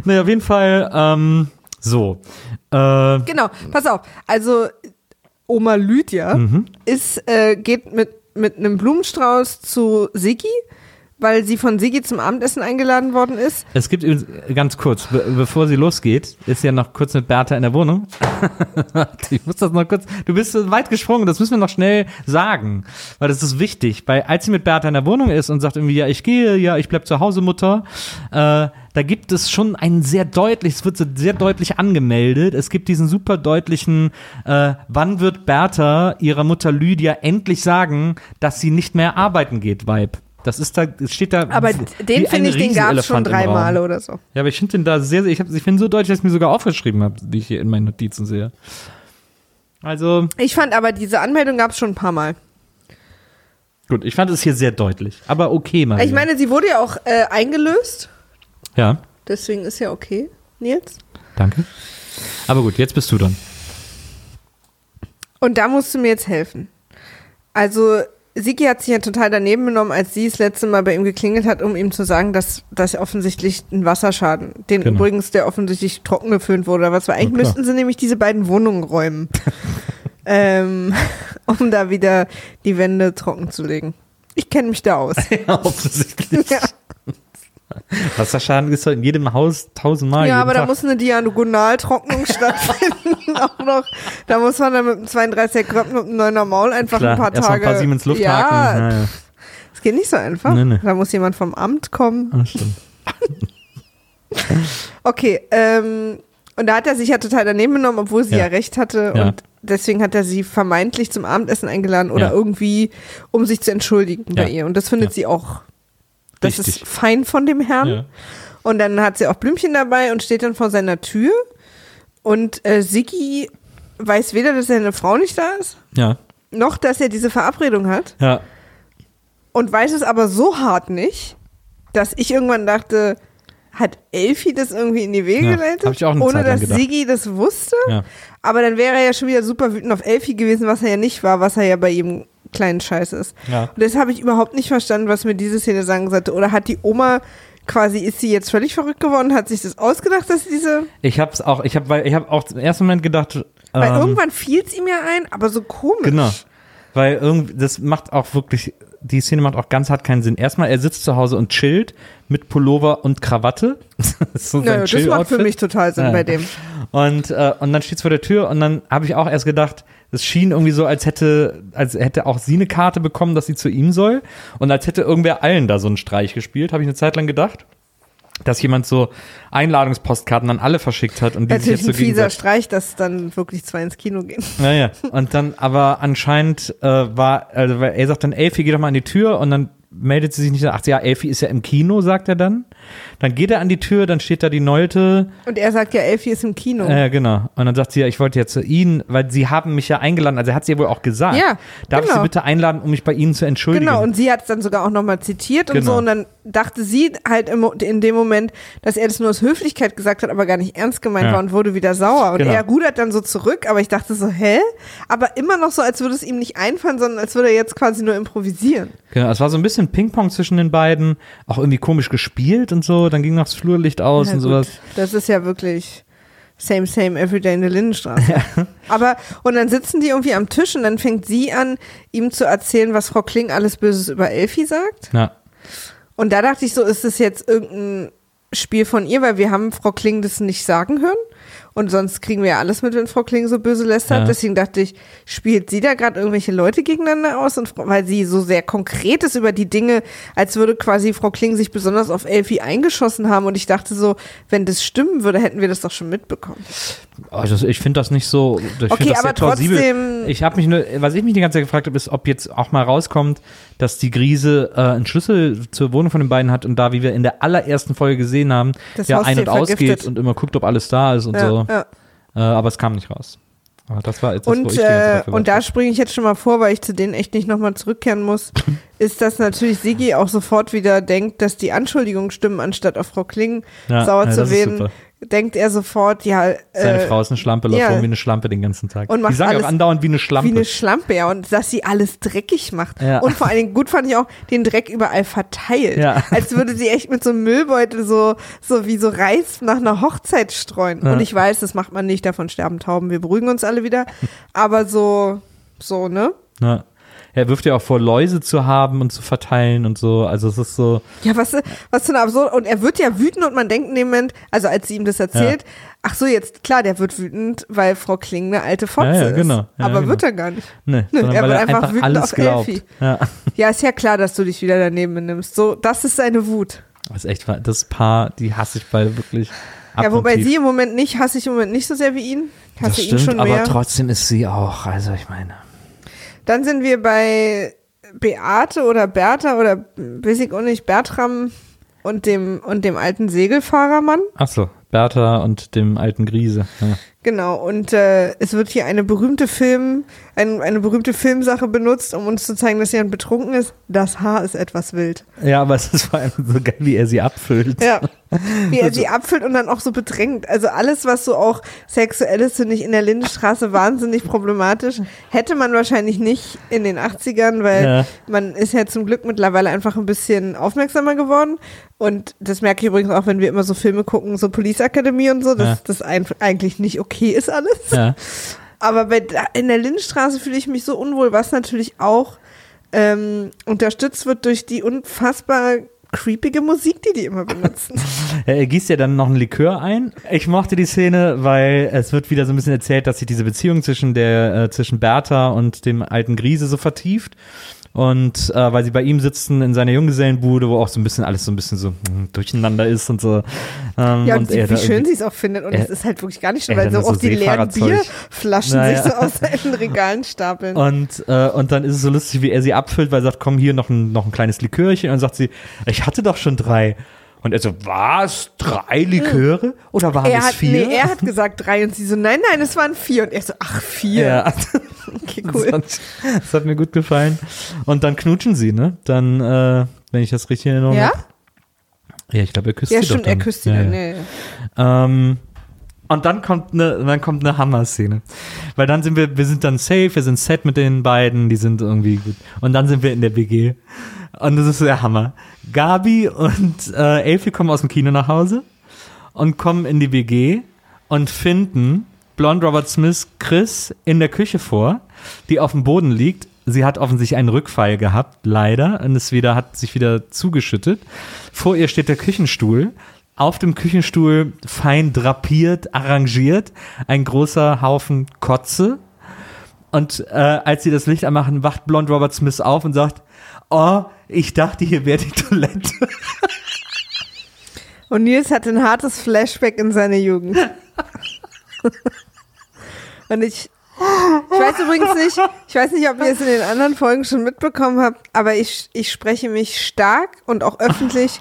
naja, auf jeden Fall, ähm, so. Äh, Genau, pass auf. Also Oma Lydia Mhm. ist, äh, geht mit, mit einem Blumenstrauß zu Sigi, weil sie von Sigi zum Abendessen eingeladen worden ist. es gibt übrigens, äh, ganz kurz, be bevor sie losgeht, ist ja noch kurz mit Bertha in der Wohnung. ich muss das noch kurz, du bist so weit gesprungen, das müssen wir noch schnell sagen, weil das ist wichtig. Weil als sie mit Bertha in der Wohnung ist und sagt irgendwie, ja, ich gehe, ja, ich bleib zu Hause, Mutter, äh, da gibt es schon einen sehr deutlich, es wird so sehr deutlich angemeldet. Es gibt diesen super deutlichen, äh, wann wird Bertha ihrer Mutter Lydia endlich sagen, dass sie nicht mehr arbeiten geht, Vibe. Das ist da, es steht da. Aber den finde ich, den gab es schon Riesenelefant im drei Raum. Male oder so. Ja, aber ich finde den da sehr, sehr, ich, hab, ich finde so deutlich, dass ich mir sogar aufgeschrieben habe, die ich hier in meinen Notizen sehe. Also, Ich fand aber, diese Anmeldung gab es schon ein paar Mal. gut, ich fand es hier sehr deutlich. Aber okay, Maria. Ich meine, sie wurde ja auch äh, eingelöst. Ja, Deswegen ist ja okay, Nils. danke. Aber gut, jetzt bist du dran. Und da musst du mir jetzt helfen. Also, Siki hat sich ja total daneben genommen, als sie das letzte Mal bei ihm geklingelt hat, um ihm zu sagen, dass das offensichtlich ein Wasserschaden, den Genau. übrigens der offensichtlich trocken geföhnt wurde, was war. Eigentlich müssten sie nämlich diese beiden Wohnungen räumen, ähm, um da wieder die Wände trocken zu legen. Ich kenne mich da aus. Offensichtlich. ja, Wasserschaden ist doch in jedem Haus tausendmal. ja aber da Tag. muss eine Diagonaltrocknung stattfinden. auch noch. Da muss man dann mit einem 32er Kröpfen und einem 9er Maul einfach Klar, ein paar Tage. ein paar Siemens Lufthaken. Ja, Ja, ja. Es geht nicht so einfach. Nee, nee. Da muss jemand vom Amt kommen. Ah, stimmt. Okay, ähm, und da hat er sich ja total daneben genommen, obwohl sie ja, Ja. recht hatte. Ja. Und deswegen hat er sie vermeintlich zum Abendessen eingeladen oder Ja. irgendwie, um sich zu entschuldigen bei ihr. Und das findet sie auch, das Richtig. ist fein von dem Herrn. Ja. Und dann hat sie auch Blümchen dabei und steht dann vor seiner Tür. Und äh, Sigi weiß weder, dass seine Frau nicht da ist, Ja. noch, dass er diese Verabredung hat. Ja. Und weiß es aber so hart nicht, dass ich irgendwann dachte, hat Elfi das irgendwie in die Wege Ja, geleitet? ohne dass. Sigi das wusste? Ja. Aber dann wäre er ja schon wieder super wütend auf Elfi gewesen, was er ja nicht war, was er ja bei jedem kleinen Scheiß ist. Ja. Und das habe ich überhaupt nicht verstanden, was mir diese Szene sagen sollte. Oder hat die Oma quasi, ist sie jetzt völlig verrückt geworden, hat sich das ausgedacht, dass diese. Ich hab's auch, ich hab, weil ich hab auch im ersten Moment gedacht, Weil ähm, irgendwann fiel es ihm ja ein, aber so komisch. Genau. Weil irgendwie, das macht auch wirklich, die Szene macht auch ganz hart keinen Sinn. Erstmal, er sitzt zu Hause und chillt mit Pullover und Krawatte. Das ist so Naja, das macht für mich total Sinn Ja. bei dem. Und, äh, und dann steht's vor der Tür und dann habe ich auch erst gedacht, es schien irgendwie so, als hätte, als hätte auch sie eine Karte bekommen, dass sie zu ihm soll. Und als hätte irgendwer allen da so einen Streich gespielt, habe ich eine Zeit lang gedacht. Dass jemand so Einladungspostkarten an alle verschickt hat und die sich Natürlich jetzt so ein fieser Streich, dass dann wirklich zwei ins Kino gehen. Naja, und dann aber anscheinend äh, war, also er sagt dann, Elfie, geh doch mal an die Tür und dann meldet sie sich nicht. Ach ja, Elfie ist ja im Kino, sagt er dann. Dann geht er an die Tür, dann steht da die Neute. Und er sagt ja, Elfie ist im Kino. Äh, genau. Und dann sagt sie ja, ich wollte ja zu Ihnen, weil Sie haben mich ja eingeladen. Also er hat sie ja wohl auch gesagt. Ja, Darf ich genau. Sie bitte einladen, um mich bei Ihnen zu entschuldigen? Genau, und sie hat es dann sogar auch nochmal zitiert und Genau. so. Und dann dachte sie halt im, in dem Moment, dass er das nur aus Höflichkeit gesagt hat, aber gar nicht ernst gemeint Ja. war und wurde wieder sauer. Und Genau. er rudert dann so zurück, aber ich dachte so, hä? Aber immer noch so, als würde es ihm nicht einfallen, sondern als würde er jetzt quasi nur improvisieren. Genau, es war so ein bisschen Ping-Pong zwischen den beiden, auch irgendwie komisch gespielt und so. Dann ging noch das Flurlicht aus Ja, und gut. sowas. Das ist ja wirklich same, same, everyday in der Lindenstraße. Aber, und dann sitzen die irgendwie am Tisch und dann fängt sie an, ihm zu erzählen, was Frau Kling alles Böses über Elfie sagt. Ja, Und da dachte ich so, ist das jetzt irgendein Spiel von ihr, weil wir haben Frau Kling das nicht sagen hören. Und sonst kriegen wir ja alles mit, wenn Frau Kling so böse lästert. Ja. Deswegen dachte ich, spielt sie da gerade irgendwelche Leute gegeneinander aus? Und weil sie so sehr konkret ist über die Dinge, als würde quasi Frau Kling sich besonders auf Elfie eingeschossen haben. Und ich dachte so, wenn das stimmen würde, hätten wir das doch schon mitbekommen. also ich finde das nicht so. Ich Okay, das aber sehr plausibel. trotzdem- Ich habe mich nur, was ich mich die ganze Zeit gefragt habe, ist, ob jetzt auch mal rauskommt, dass die Grise äh, einen Schlüssel zur Wohnung von den beiden hat und da, wie wir in der allerersten Folge gesehen haben, Das ja Haustier ein- und ausgeht vergiftet. und immer guckt, ob alles da ist und Ja, so. ja. Äh, aber es kam nicht raus. Aber das war jetzt das, Und, äh, und da springe ich jetzt schon mal vor, weil ich zu denen echt nicht nochmal zurückkehren muss, ist, dass natürlich Sigi auch sofort wieder denkt, dass die Anschuldigungen stimmen, anstatt auf Frau Kling Ja, sauer ja, zu werden. Denkt er sofort, ja, Seine äh, Frau ist eine Schlampe, läuft ja. rum wie eine Schlampe den ganzen Tag. Und die macht sagen ja auch andauernd wie eine wie Schlampe. eine Schlampe, ja, und dass sie alles dreckig macht. Ja. Und vor allen Dingen gut fand ich auch, den Dreck überall verteilt. Ja. Als würde sie echt mit so einem Müllbeutel so, so wie so Reis nach einer Hochzeit streuen. Ja. Und ich weiß, das macht man nicht, davon sterben Tauben, wir beruhigen uns alle wieder. Aber so, so, ne? Ja. Er wirft ja auch vor, Läuse zu haben und zu verteilen und so. Also es ist so. Ja, was, was für eine absurd. Und er wird ja wütend und man denkt in dem Moment, also als sie ihm das erzählt, ach so, jetzt, klar, der wird wütend, weil Frau Kling eine alte Fotze Ja, ja, genau. ist. Ja, Aber genau. wird er gar nicht. Ne, Nö, sondern er wird einfach einfach wütend alles auf glaubt. Elfie. Ja. Ja, ist ja klar, dass du dich wieder daneben benimmst. So, das ist seine Wut. Das ist echt, das Paar, die hasse ich beide wirklich. Ja, wobei sie im Moment nicht, hasse ich im Moment nicht so sehr wie ihn. Das Hasse ihn stimmt, schon mehr. aber trotzdem ist sie auch, also ich meine. Dann sind wir bei Beate oder Bertha oder weiß ich auch nicht, Bertram und dem, und dem alten Segelfahrermann. Ach so, Bertha und dem alten Grise. Ja. Genau, und äh, es wird hier eine berühmte Film, ein, eine berühmte Filmsache benutzt, um uns zu zeigen, dass jemand betrunken ist. Das Haar ist etwas wild. ja, aber es ist vor allem so geil, wie er sie abfüllt. Ja. Wie er sie abfüllt und dann auch so bedrängt. Also alles, was so auch sexuell ist, finde ich in der Lindenstraße wahnsinnig problematisch. Hätte man wahrscheinlich nicht in den 80ern, weil Ja. man ist ja zum Glück mittlerweile einfach ein bisschen aufmerksamer geworden. Und das merke ich übrigens auch, wenn wir immer so Filme gucken, so Police Academy und so, dass Ja. das ein, eigentlich nicht okay ist alles. Ja. Aber bei, in der Lindenstraße fühle ich mich so unwohl, was natürlich auch ähm, unterstützt wird durch die unfassbar creepige Musik, die die immer benutzen. Er gießt ja dann noch ein Likör ein. Ich mochte die Szene, weil es wird wieder so ein bisschen erzählt, dass sich diese Beziehung zwischen der äh, zwischen Bertha und dem alten Grise so vertieft. Und äh, weil sie bei ihm sitzen in seiner Junggesellenbude, wo auch so ein bisschen alles so ein bisschen so hm, durcheinander ist und so. Ähm, Ja, und, und sie, wie schön sie es auch findet. Und es ist halt wirklich gar nicht schön, weil so so auch die leeren. Bierflaschen Naja. sich so aus seinen Regalen stapeln. Und, äh, und dann ist es so lustig, wie er sie abfüllt, weil er sagt, komm hier noch ein, noch ein kleines Likörchen. Und dann sagt sie, ich hatte doch schon drei. Und er so, was? Drei Liköre? Oder waren er es hat, vier? nee, er hat gesagt drei und sie so, nein, nein, es waren vier. Und er so, ach, vier. ja. Okay, Das cool. hat, das hat mir gut gefallen. Und dann knutschen sie, ne? Dann, äh, wenn ich das richtig erinnere. Ja? Ja, ich glaube, er küsst Ja, sie stimmt, doch dann. er küsst sie ja, dann. Ja. Ja. Ähm, und dann kommt eine, dann kommt eine Hammer-Szene. Weil dann sind wir, wir sind dann safe, wir sind set mit den beiden, die sind irgendwie gut. Und dann sind wir in der WG. Und das ist der Hammer. Gabi und äh, Elfie kommen aus dem Kino nach Hause und kommen in die WG und finden Blond Robert Smith Chris in der Küche vor, die auf dem Boden liegt. Sie hat offensichtlich einen Rückfall gehabt, leider, und es wieder, hat sich wieder zugeschüttet. Vor ihr steht der Küchenstuhl. Auf dem Küchenstuhl fein drapiert, arrangiert, ein großer Haufen Kotze. Und äh, als sie das Licht anmachen, wacht Blond Robert Smith auf und sagt, oh, ich dachte, hier wäre die Toilette. Und Nils hat ein hartes Flashback in seine Jugend. und ich, Ich weiß übrigens nicht, ich weiß nicht, ob ihr es in den anderen Folgen schon mitbekommen habt, aber ich, ich spreche mich stark und auch öffentlich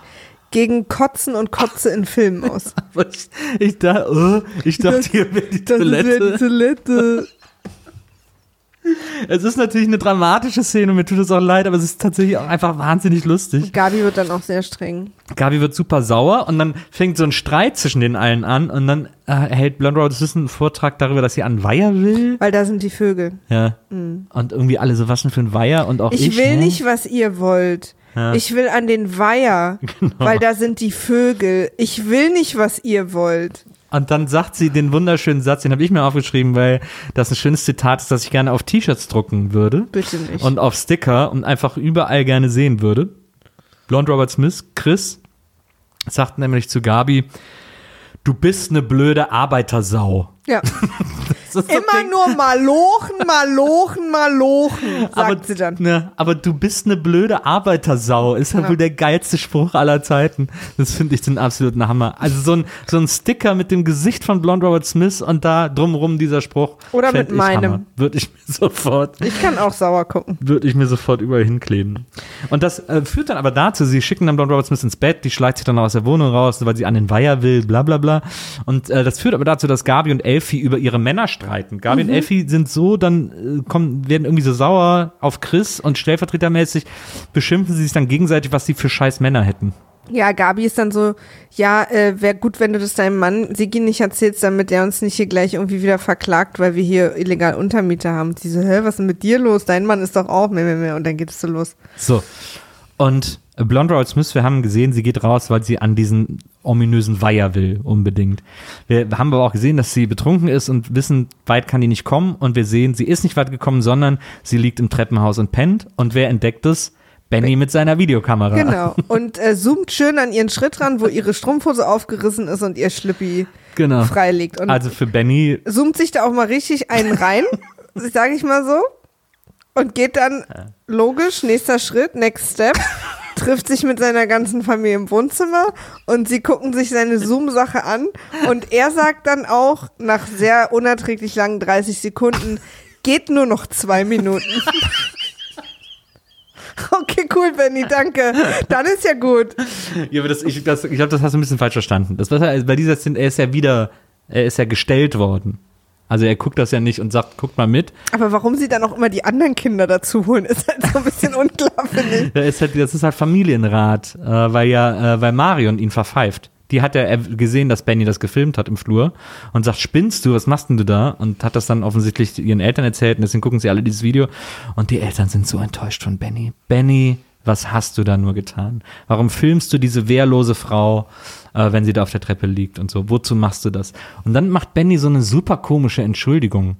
gegen Kotzen und Kotze in Filmen aus. Ich, ich, da, oh, ich dachte, hier wäre die Das ist ja Toilette. die Toilette. Es ist natürlich eine dramatische Szene und mir tut es auch leid, aber es ist tatsächlich auch einfach wahnsinnig lustig. Gabi wird dann auch sehr streng. Gabi wird super sauer und dann fängt so ein Streit zwischen den allen an und dann äh, hält Blonde Rose Smith einen Vortrag darüber, dass sie an Weiher will. Weil da sind die Vögel. Ja. Und irgendwie alle so, was denn für ein Weiher und auch ich. Ich will ne? nicht, was ihr wollt. Ja. Ich will an den Weiher, weil da sind die Vögel. Ich will nicht, was ihr wollt. Und dann sagt sie den wunderschönen Satz, den habe ich mir aufgeschrieben, weil das ein schönes Zitat ist, das ich gerne auf T-Shirts drucken würde. Bitte nicht. Und auf Sticker und einfach überall gerne sehen würde. Blond Robert Smith, Chris, sagt nämlich zu Gabi, du bist eine blöde Arbeitersau. ja. Immer nur malochen, malochen, malochen, sagt aber, sie dann. Ne, aber du bist eine blöde Arbeitersau. Ist ja, wohl der geilste Spruch aller Zeiten. Das finde ich den absoluten Hammer. Also so ein, so ein Sticker mit dem Gesicht von Blond Robert Smith und da drumrum dieser Spruch. Oder mit meinem. Würde ich mir sofort, Ich kann auch sauer gucken. würde ich mir sofort überall hinkleben. Und das äh, führt dann aber dazu, sie schicken dann Blond Robert Smith ins Bett, die schleicht sich dann aus der Wohnung raus, weil sie an den Weiher will, bla bla bla. Und äh, das führt aber dazu, dass Gabi und Elfie über ihre Männer streiten. Gabi Mhm. und Elfie sind so, dann äh, kommen, werden irgendwie so sauer auf Chris und stellvertretermäßig beschimpfen sie sich dann gegenseitig, was sie für scheiß Männer hätten. Ja, Gabi ist dann so, ja, äh, wäre gut, wenn du das deinem Mann Sigi nicht erzählst, damit der uns nicht hier gleich irgendwie wieder verklagt, weil wir hier illegal Untermieter haben. Und sie so, hä, was ist denn mit dir los? Dein Mann ist doch auch mehr, mehr, mehr. Und dann geht es so los. So. Und Blonde Robert Smith, wir haben gesehen, sie geht raus, weil sie an diesen ominösen Weiher will, unbedingt. Wir haben aber auch gesehen, dass sie betrunken ist und wissen, weit kann die nicht kommen. Und wir sehen, sie ist nicht weit gekommen, sondern sie liegt im Treppenhaus und pennt. Und wer entdeckt es? Benny mit seiner Videokamera. Genau. Und äh, zoomt schön an ihren Schritt ran, wo ihre Strumpfhose aufgerissen ist und ihr Schlippi Genau. frei liegt. Und Also für Benny, zoomt sich da auch mal richtig einen rein, sage ich mal so. Und geht dann logisch, nächster Schritt, next step, trifft sich mit seiner ganzen Familie im Wohnzimmer und sie gucken sich seine Zoom-Sache an und er sagt dann auch nach sehr unerträglich langen 30 Sekunden, geht nur noch zwei Minuten. Okay, cool, Benny, danke. Dann ist ja gut. ja, aber das, ich, das, ich glaube, das hast du ein bisschen falsch verstanden. Das war bei dieser Szene, er ist ja wieder, er ist ja gestellt worden. Also er guckt das ja nicht und sagt, guckt mal mit. Aber warum sie dann auch immer die anderen Kinder dazu holen, ist halt so ein bisschen unklar, finde ich. Da ist halt, das ist halt Familienrat, äh, weil ja, äh, weil Marion ihn verpfeift. Die hat ja gesehen, dass Benny das gefilmt hat im Flur und sagt, spinnst du, was machst denn du da? Und hat das dann offensichtlich ihren Eltern erzählt und deswegen gucken sie alle dieses Video und die Eltern sind so enttäuscht von Benny. Benny, was hast du da nur getan? Warum filmst du diese wehrlose Frau, äh, wenn sie da auf der Treppe liegt und so? Wozu machst du das? Und dann macht Benny so eine super komische Entschuldigung.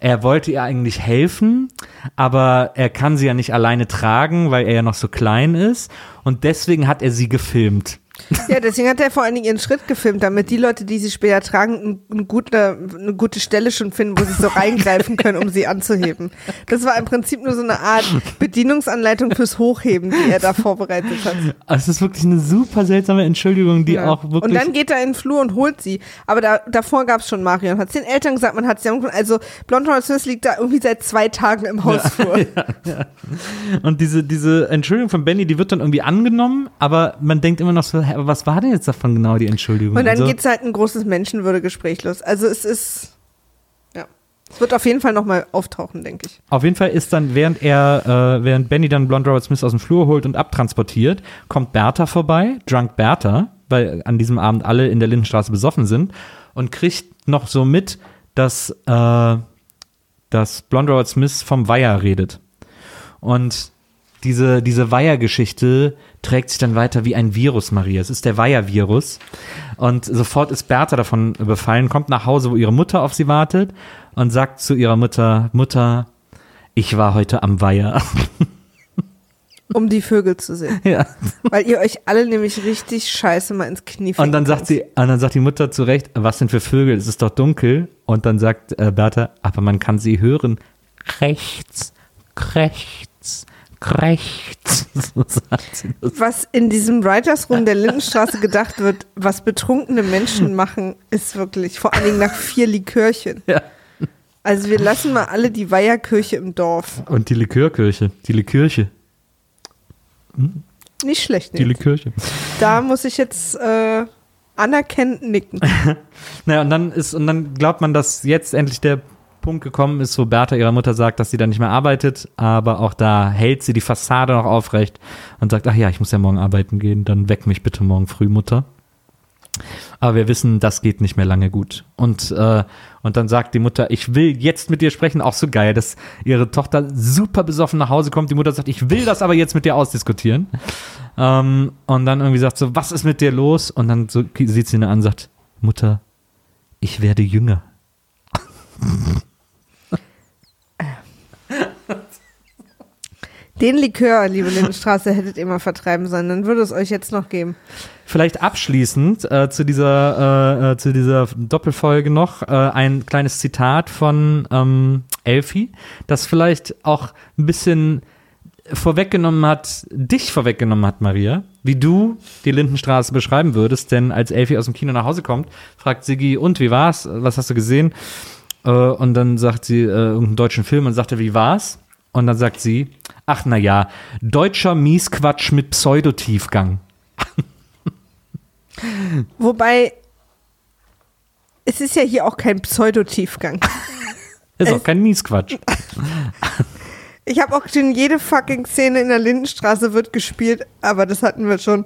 Er wollte ihr eigentlich helfen, aber er kann sie ja nicht alleine tragen, weil er ja noch so klein ist und deswegen hat er sie gefilmt. Ja, deswegen hat er vor allen Dingen ihren Schritt gefilmt, damit die Leute, die sie später tragen, ein- eine gute, eine gute Stelle schon finden, wo sie so reingreifen können, um sie anzuheben. Das war im Prinzip nur so eine Art Bedienungsanleitung fürs Hochheben, die er da vorbereitet hat. Also es ist wirklich eine super seltsame Entschuldigung, die Ja. auch wirklich. und dann geht er in den Flur und holt sie. Aber da, davor gab es schon Marion. Hat den Eltern gesagt, man hat sie angerufen. Also Blondhorn Smith liegt da irgendwie seit zwei Tagen im Hausflur. Und diese, diese Entschuldigung von Benny, die wird dann irgendwie angenommen, aber man denkt immer noch so, aber was war denn jetzt davon genau die Entschuldigung? Und dann also, geht's halt ein großes Menschenwürdegespräch los. Also es ist, ja. Es wird auf jeden Fall nochmal auftauchen, denke ich. Auf jeden Fall ist dann, während er, äh, während Benny dann Blonde Robert Smith aus dem Flur holt und abtransportiert, kommt Bertha vorbei, Drunk Bertha, weil an diesem Abend alle in der Lindenstraße besoffen sind und kriegt noch so mit, dass, äh, dass Blonde Robert Smith vom Weiher redet. Und diese, diese Weiher-Geschichte trägt sich dann weiter wie ein Virus, Maria. Es ist der Weiher-Virus. Und sofort ist Bertha davon befallen, kommt nach Hause, wo ihre Mutter auf sie wartet und sagt zu ihrer Mutter, Mutter, ich war heute am Weiher. Um die Vögel zu sehen. ja. Weil ihr euch alle nämlich richtig scheiße mal ins Knie Und dann sagt sie, und dann sagt die Mutter zu Recht, was denn für Vögel? Es ist doch dunkel. Und dann sagt äh, Bertha, aber man kann sie hören. Rechts, rechts, rechts. So sagt sie das. Was in diesem Writers Room der Lindenstraße gedacht wird, was betrunkene Menschen machen, ist wirklich, vor allen Dingen nach vier Likörchen. Ja. Also wir lassen mal alle die Weiherkirche im Dorf. Und die Likörkirche. Die Likirche. Nicht schlecht. Die Nee. Likörche. Da muss ich jetzt äh, anerkennend nicken. Naja, und dann ist, und dann glaubt man, dass jetzt endlich der Punkt gekommen ist, wo Bertha ihrer Mutter sagt, dass sie dann nicht mehr arbeitet, aber auch da hält sie die Fassade noch aufrecht und sagt, ach ja, ich muss ja morgen arbeiten gehen, dann weck mich bitte morgen früh, Mutter. Aber wir wissen, das geht nicht mehr lange gut. Und, äh, und dann sagt die Mutter, ich will jetzt mit dir sprechen. Auch so geil, dass ihre Tochter super besoffen nach Hause kommt. Die Mutter sagt, ich will das aber jetzt mit dir ausdiskutieren. Ähm, und dann irgendwie sagt so, was ist mit dir los? Und dann so sieht sie ihn an und sagt, Mutter, ich werde jünger. Den Likör, liebe Lindenstraße, hättet ihr mal vertreiben sollen. Dann würde es euch jetzt noch geben. Vielleicht abschließend äh, zu dieser äh, äh, zu dieser Doppelfolge noch äh, ein kleines Zitat von ähm, Elfi, das vielleicht auch ein bisschen vorweggenommen hat, dich vorweggenommen hat, Maria, wie du die Lindenstraße beschreiben würdest, denn als Elfi aus dem Kino nach Hause kommt, fragt Siggi, und wie war's? Was hast du gesehen? Äh, und dann sagt sie äh, irgendeinen deutschen Film und sagt er, wie war's? Und dann sagt sie, ach na ja, deutscher Miesquatsch mit Pseudotiefgang. Wobei, es ist ja hier auch kein Pseudotiefgang. Ist auch Es- kein Miesquatsch. Ich habe auch schon jede fucking Szene in der Lindenstraße wird gespielt, aber das hatten wir schon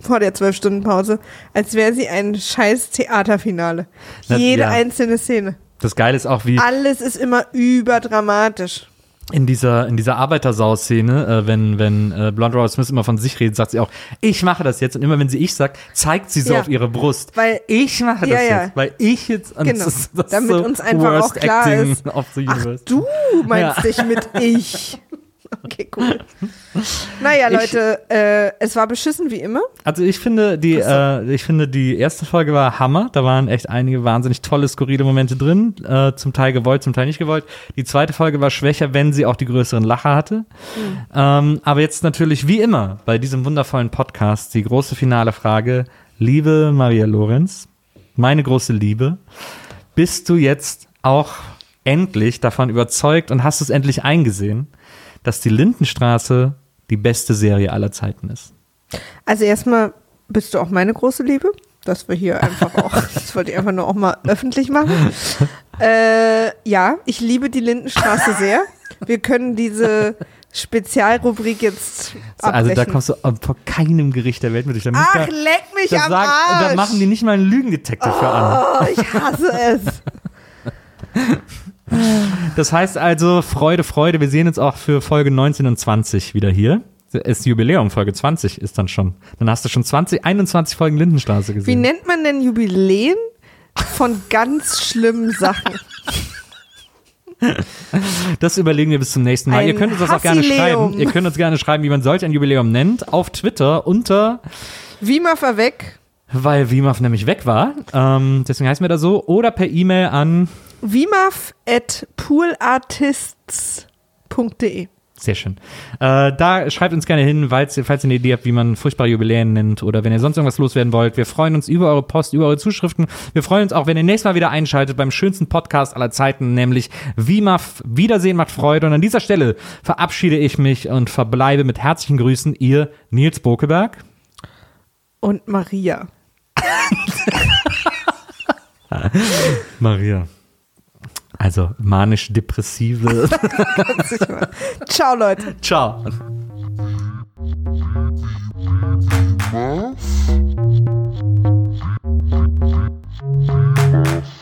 vor der 12-Stunden-Pause, als wäre sie ein scheiß Theaterfinale. Na, Jede ja. einzelne Szene. Das Geile ist auch, wie Alles ist immer überdramatisch. In dieser, in dieser Arbeitersau-Szene, äh, wenn, wenn äh, Blonde Rose Smith immer von sich redet, sagt sie auch, ich mache das jetzt. Und immer wenn sie ich sagt, zeigt sie so Ja. auf ihre Brust. Weil- ich mache Ja, das ja. jetzt. Weil ich jetzt. und Genau. das das Damit so uns einfach auch klar ist, Ach, du meinst dich mit ich. Okay, cool. Naja, Ich- Leute, äh, es war beschissen wie immer. Also ich finde, die, äh, ich finde, die erste Folge war Hammer. Da waren echt einige wahnsinnig tolle, skurrile Momente drin. Äh, zum Teil gewollt, zum Teil nicht gewollt. Die zweite Folge war schwächer, wenn sie auch die größeren Lacher hatte. Ähm, aber jetzt natürlich, wie immer, bei diesem wundervollen Podcast, die große finale Frage. Liebe Maria Lorenz, meine große Liebe, bist du jetzt auch endlich davon überzeugt und hast es endlich eingesehen, dass die Lindenstraße die beste Serie aller Zeiten ist? Also erstmal bist du auch meine große Liebe. dass wir hier einfach auch, das wollte ich einfach nur auch mal öffentlich machen. Äh, ja, ich liebe die Lindenstraße sehr. Wir können diese Spezialrubrik jetzt abbrechen. Also da kommst du äh, vor keinem Gericht der Welt mit durch. Da Ach, da, leck mich da, am sagen- Arsch. da machen die nicht mal einen Lügendetektor für an. Oh, ich hasse es. Das heißt also, Freude, Freude, wir sehen uns auch für Folge 19 und 20 wieder hier. Das Jubiläum, Folge 20 ist dann schon. Dann hast du schon 20, 21 Folgen Lindenstraße Wie gesehen. nennt man denn Jubiläen von ganz schlimmen Sachen? Das überlegen wir bis zum nächsten Mal. Ein Ihr könnt uns das auch gerne schreiben. Ihr könnt uns gerne schreiben, wie man solch ein Jubiläum nennt, auf Twitter unter, Wie mal vorweg, weil Wimaf nämlich weg war. Ähm, deswegen heißen wir da so. Oder per E-Mail an wimaf at poolartists.de. Sehr schön. Äh, da schreibt uns gerne hin, falls, ihr- falls ihr eine Idee habt, wie man furchtbare Jubiläen nennt oder wenn ihr sonst irgendwas loswerden wollt. Wir freuen uns über eure Post, über eure Zuschriften. Wir freuen uns auch, wenn ihr nächstes Mal wieder einschaltet beim schönsten Podcast aller Zeiten, nämlich Wimaf. Wiedersehen macht Freude. Und an dieser Stelle verabschiede ich mich und verbleibe mit herzlichen Grüßen, ihr Nils Bokeberg. Und Maria. Maria. Also manisch-depressive. Ciao, Leute. Ciao. Wiedersehen,